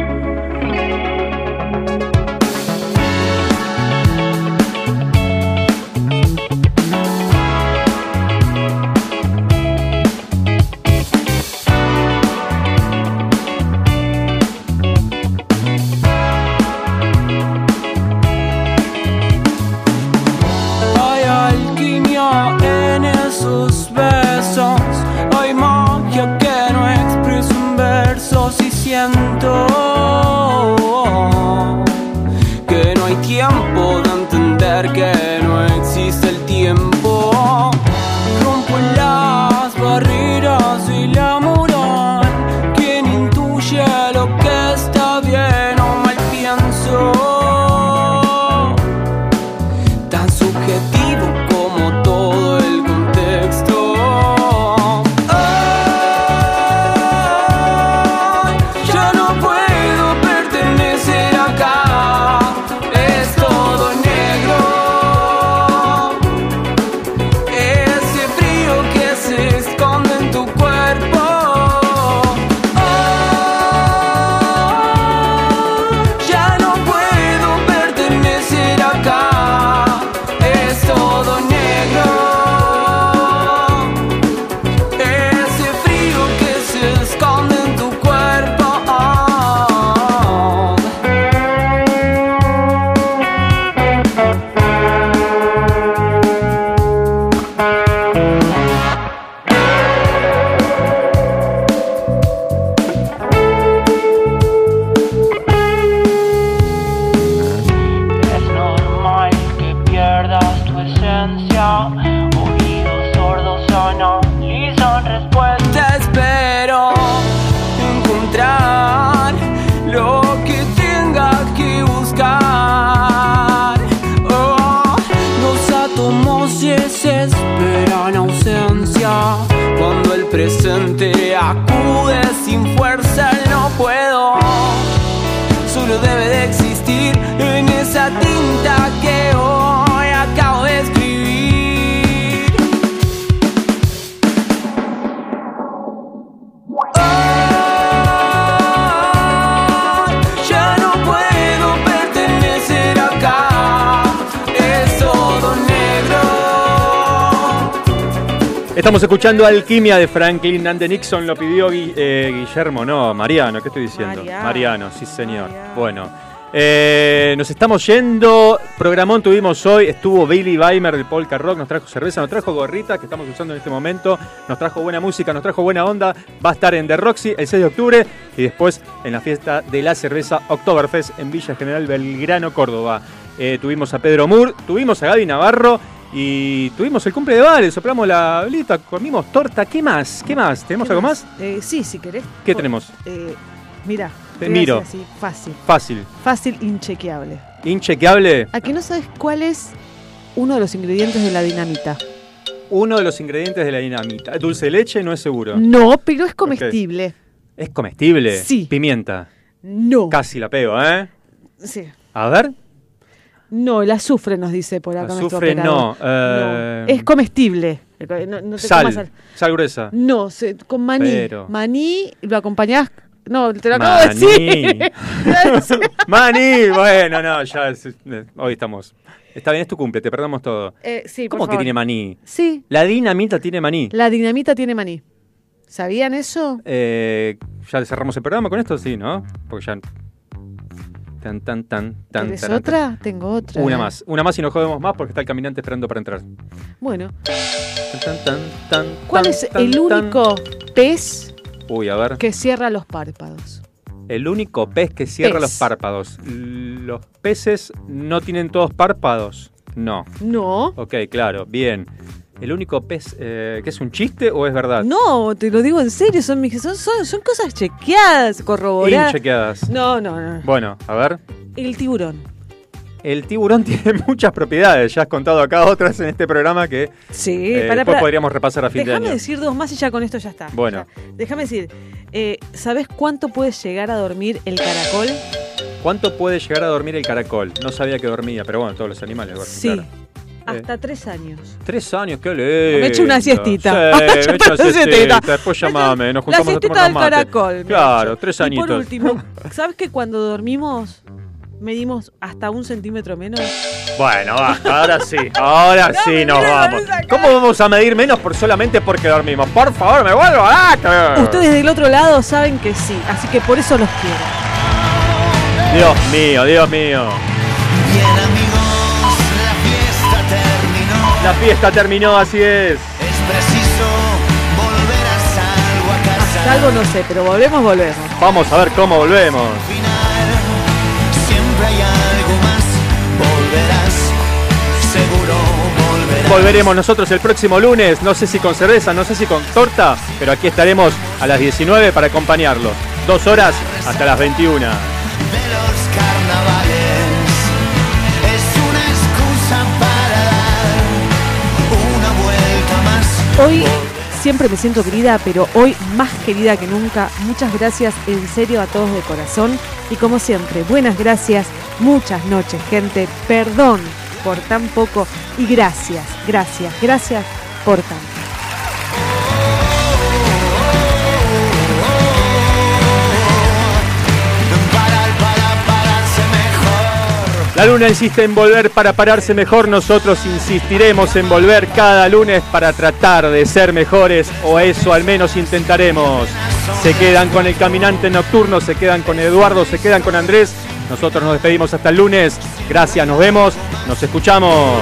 Escuchando Alquimia de Franklin and the Nixon, lo pidió Gui- eh, Guillermo, no, Mariano, ¿qué estoy diciendo? Mariano. sí señor. Bueno, eh, nos estamos yendo. Programón tuvimos hoy, estuvo Billy Weimer del Polka Rock, nos trajo cerveza, nos trajo gorrita que estamos usando en este momento, nos trajo buena música, nos trajo buena onda. Va a estar en The Roxy el 6 de octubre y después en la fiesta de la cerveza Oktoberfest en Villa General Belgrano, Córdoba. Eh, tuvimos a Pedro Moore, tuvimos a Gaby Navarro. Y tuvimos el cumple de Vale, soplamos la velita, comimos torta. ¿Qué más? ¿Qué más? ¿Tenemos algo más? Eh, sí, si querés. ¿Qué tenemos? Eh, mira. Te miro. Así, fácil. Fácil. Fácil, inchequeable. Inchequeable. ¿A que no sabes cuál es uno de los ingredientes de la dinamita? Uno de los ingredientes de la dinamita. Dulce de leche no es seguro. No, pero es comestible. ¿Es comestible? Sí. Pimienta. No. Casi la pego, ¿eh? Sí. A ver. No, el azufre nos dice por acá nuestro Azufre no. eh, Es comestible. No, no te sal. sal. Sal gruesa. No, se- con maní. Pero- Maní lo acompañás. No, te lo acabo de Maní. decir. Maní. Bueno, no, ya. es- hoy estamos. Está bien, es tu cumple, te perdamos todo. Eh, sí, por ¿Cómo que favor. tiene maní? Sí, La dinamita tiene maní. la dinamita tiene maní. ¿Sabían eso? Eh, ¿Ya cerramos el programa con esto? Sí, ¿no? Porque ya. Tan, tan, tan, tan. ¿Tienes otra? Tengo otra. Una más. Una más y no jodemos más porque está el caminante esperando para entrar. Bueno, Tan, tan, tan, ¿cuál es el único pez Uy, a ver. que cierra los párpados? El único pez que cierra Pez. los párpados. ¿Los peces no tienen todos párpados? No. No. Ok, claro, bien. ¿El único pez eh, que es un chiste o es verdad? No, te lo digo en serio, son, mis- son, son, son cosas chequeadas, corroboradas. Inchequeadas. No, no, no. Bueno, a ver. El tiburón. El tiburón tiene muchas propiedades. Ya has contado acá otras en este programa que Sí, eh, para, después para. podríamos repasar a fin Déjame de año. decir dos más y ya con esto ya está. Bueno, Déjame decir, eh, ¿sabes cuánto puede llegar a dormir el caracol? ¿cuánto puede llegar a dormir el caracol? No sabía que dormía, pero bueno, todos los animales duermen. Sí, claro. Hasta tres años. Tres años, qué lindo. Me echo una siestita. Sí, me echo una siestita. Después llamame, nos La juntamos a siestita tomar del caracol. Claro, tres Y añitos. por último, ¿sabes que cuando dormimos medimos hasta un centímetro menos? Bueno, basta, ahora sí, ahora sí nos vamos. ¿Cómo vamos a medir menos por solamente porque dormimos? Por favor, me vuelvo a Ustedes del otro lado saben que sí, así que por eso los quiero. Dios mío, Dios mío. La fiesta terminó, así es. Hasta algo no sé, pero volvemos, volvemos. Vamos a ver cómo volvemos. Siempre hay algo más, volverás, seguro volverás. Volveremos nosotros el próximo lunes, no sé si con cerveza, no sé si con torta, pero aquí estaremos a las 19 para acompañarlos. Dos horas hasta las 21. Hoy siempre me siento querida, pero hoy más querida que nunca. Muchas gracias en serio a todos de corazón. Y como siempre, buenas gracias, muchas noches, gente. Perdón por tan poco y gracias, gracias, gracias por tanto. La luna insiste en volver para pararse mejor, nosotros insistiremos en volver cada lunes para tratar de ser mejores, o eso al menos intentaremos. Se quedan con el caminante nocturno, se quedan con Eduardo, se quedan con Andrés. Nosotros nos despedimos hasta el lunes. Gracias, nos vemos, nos escuchamos.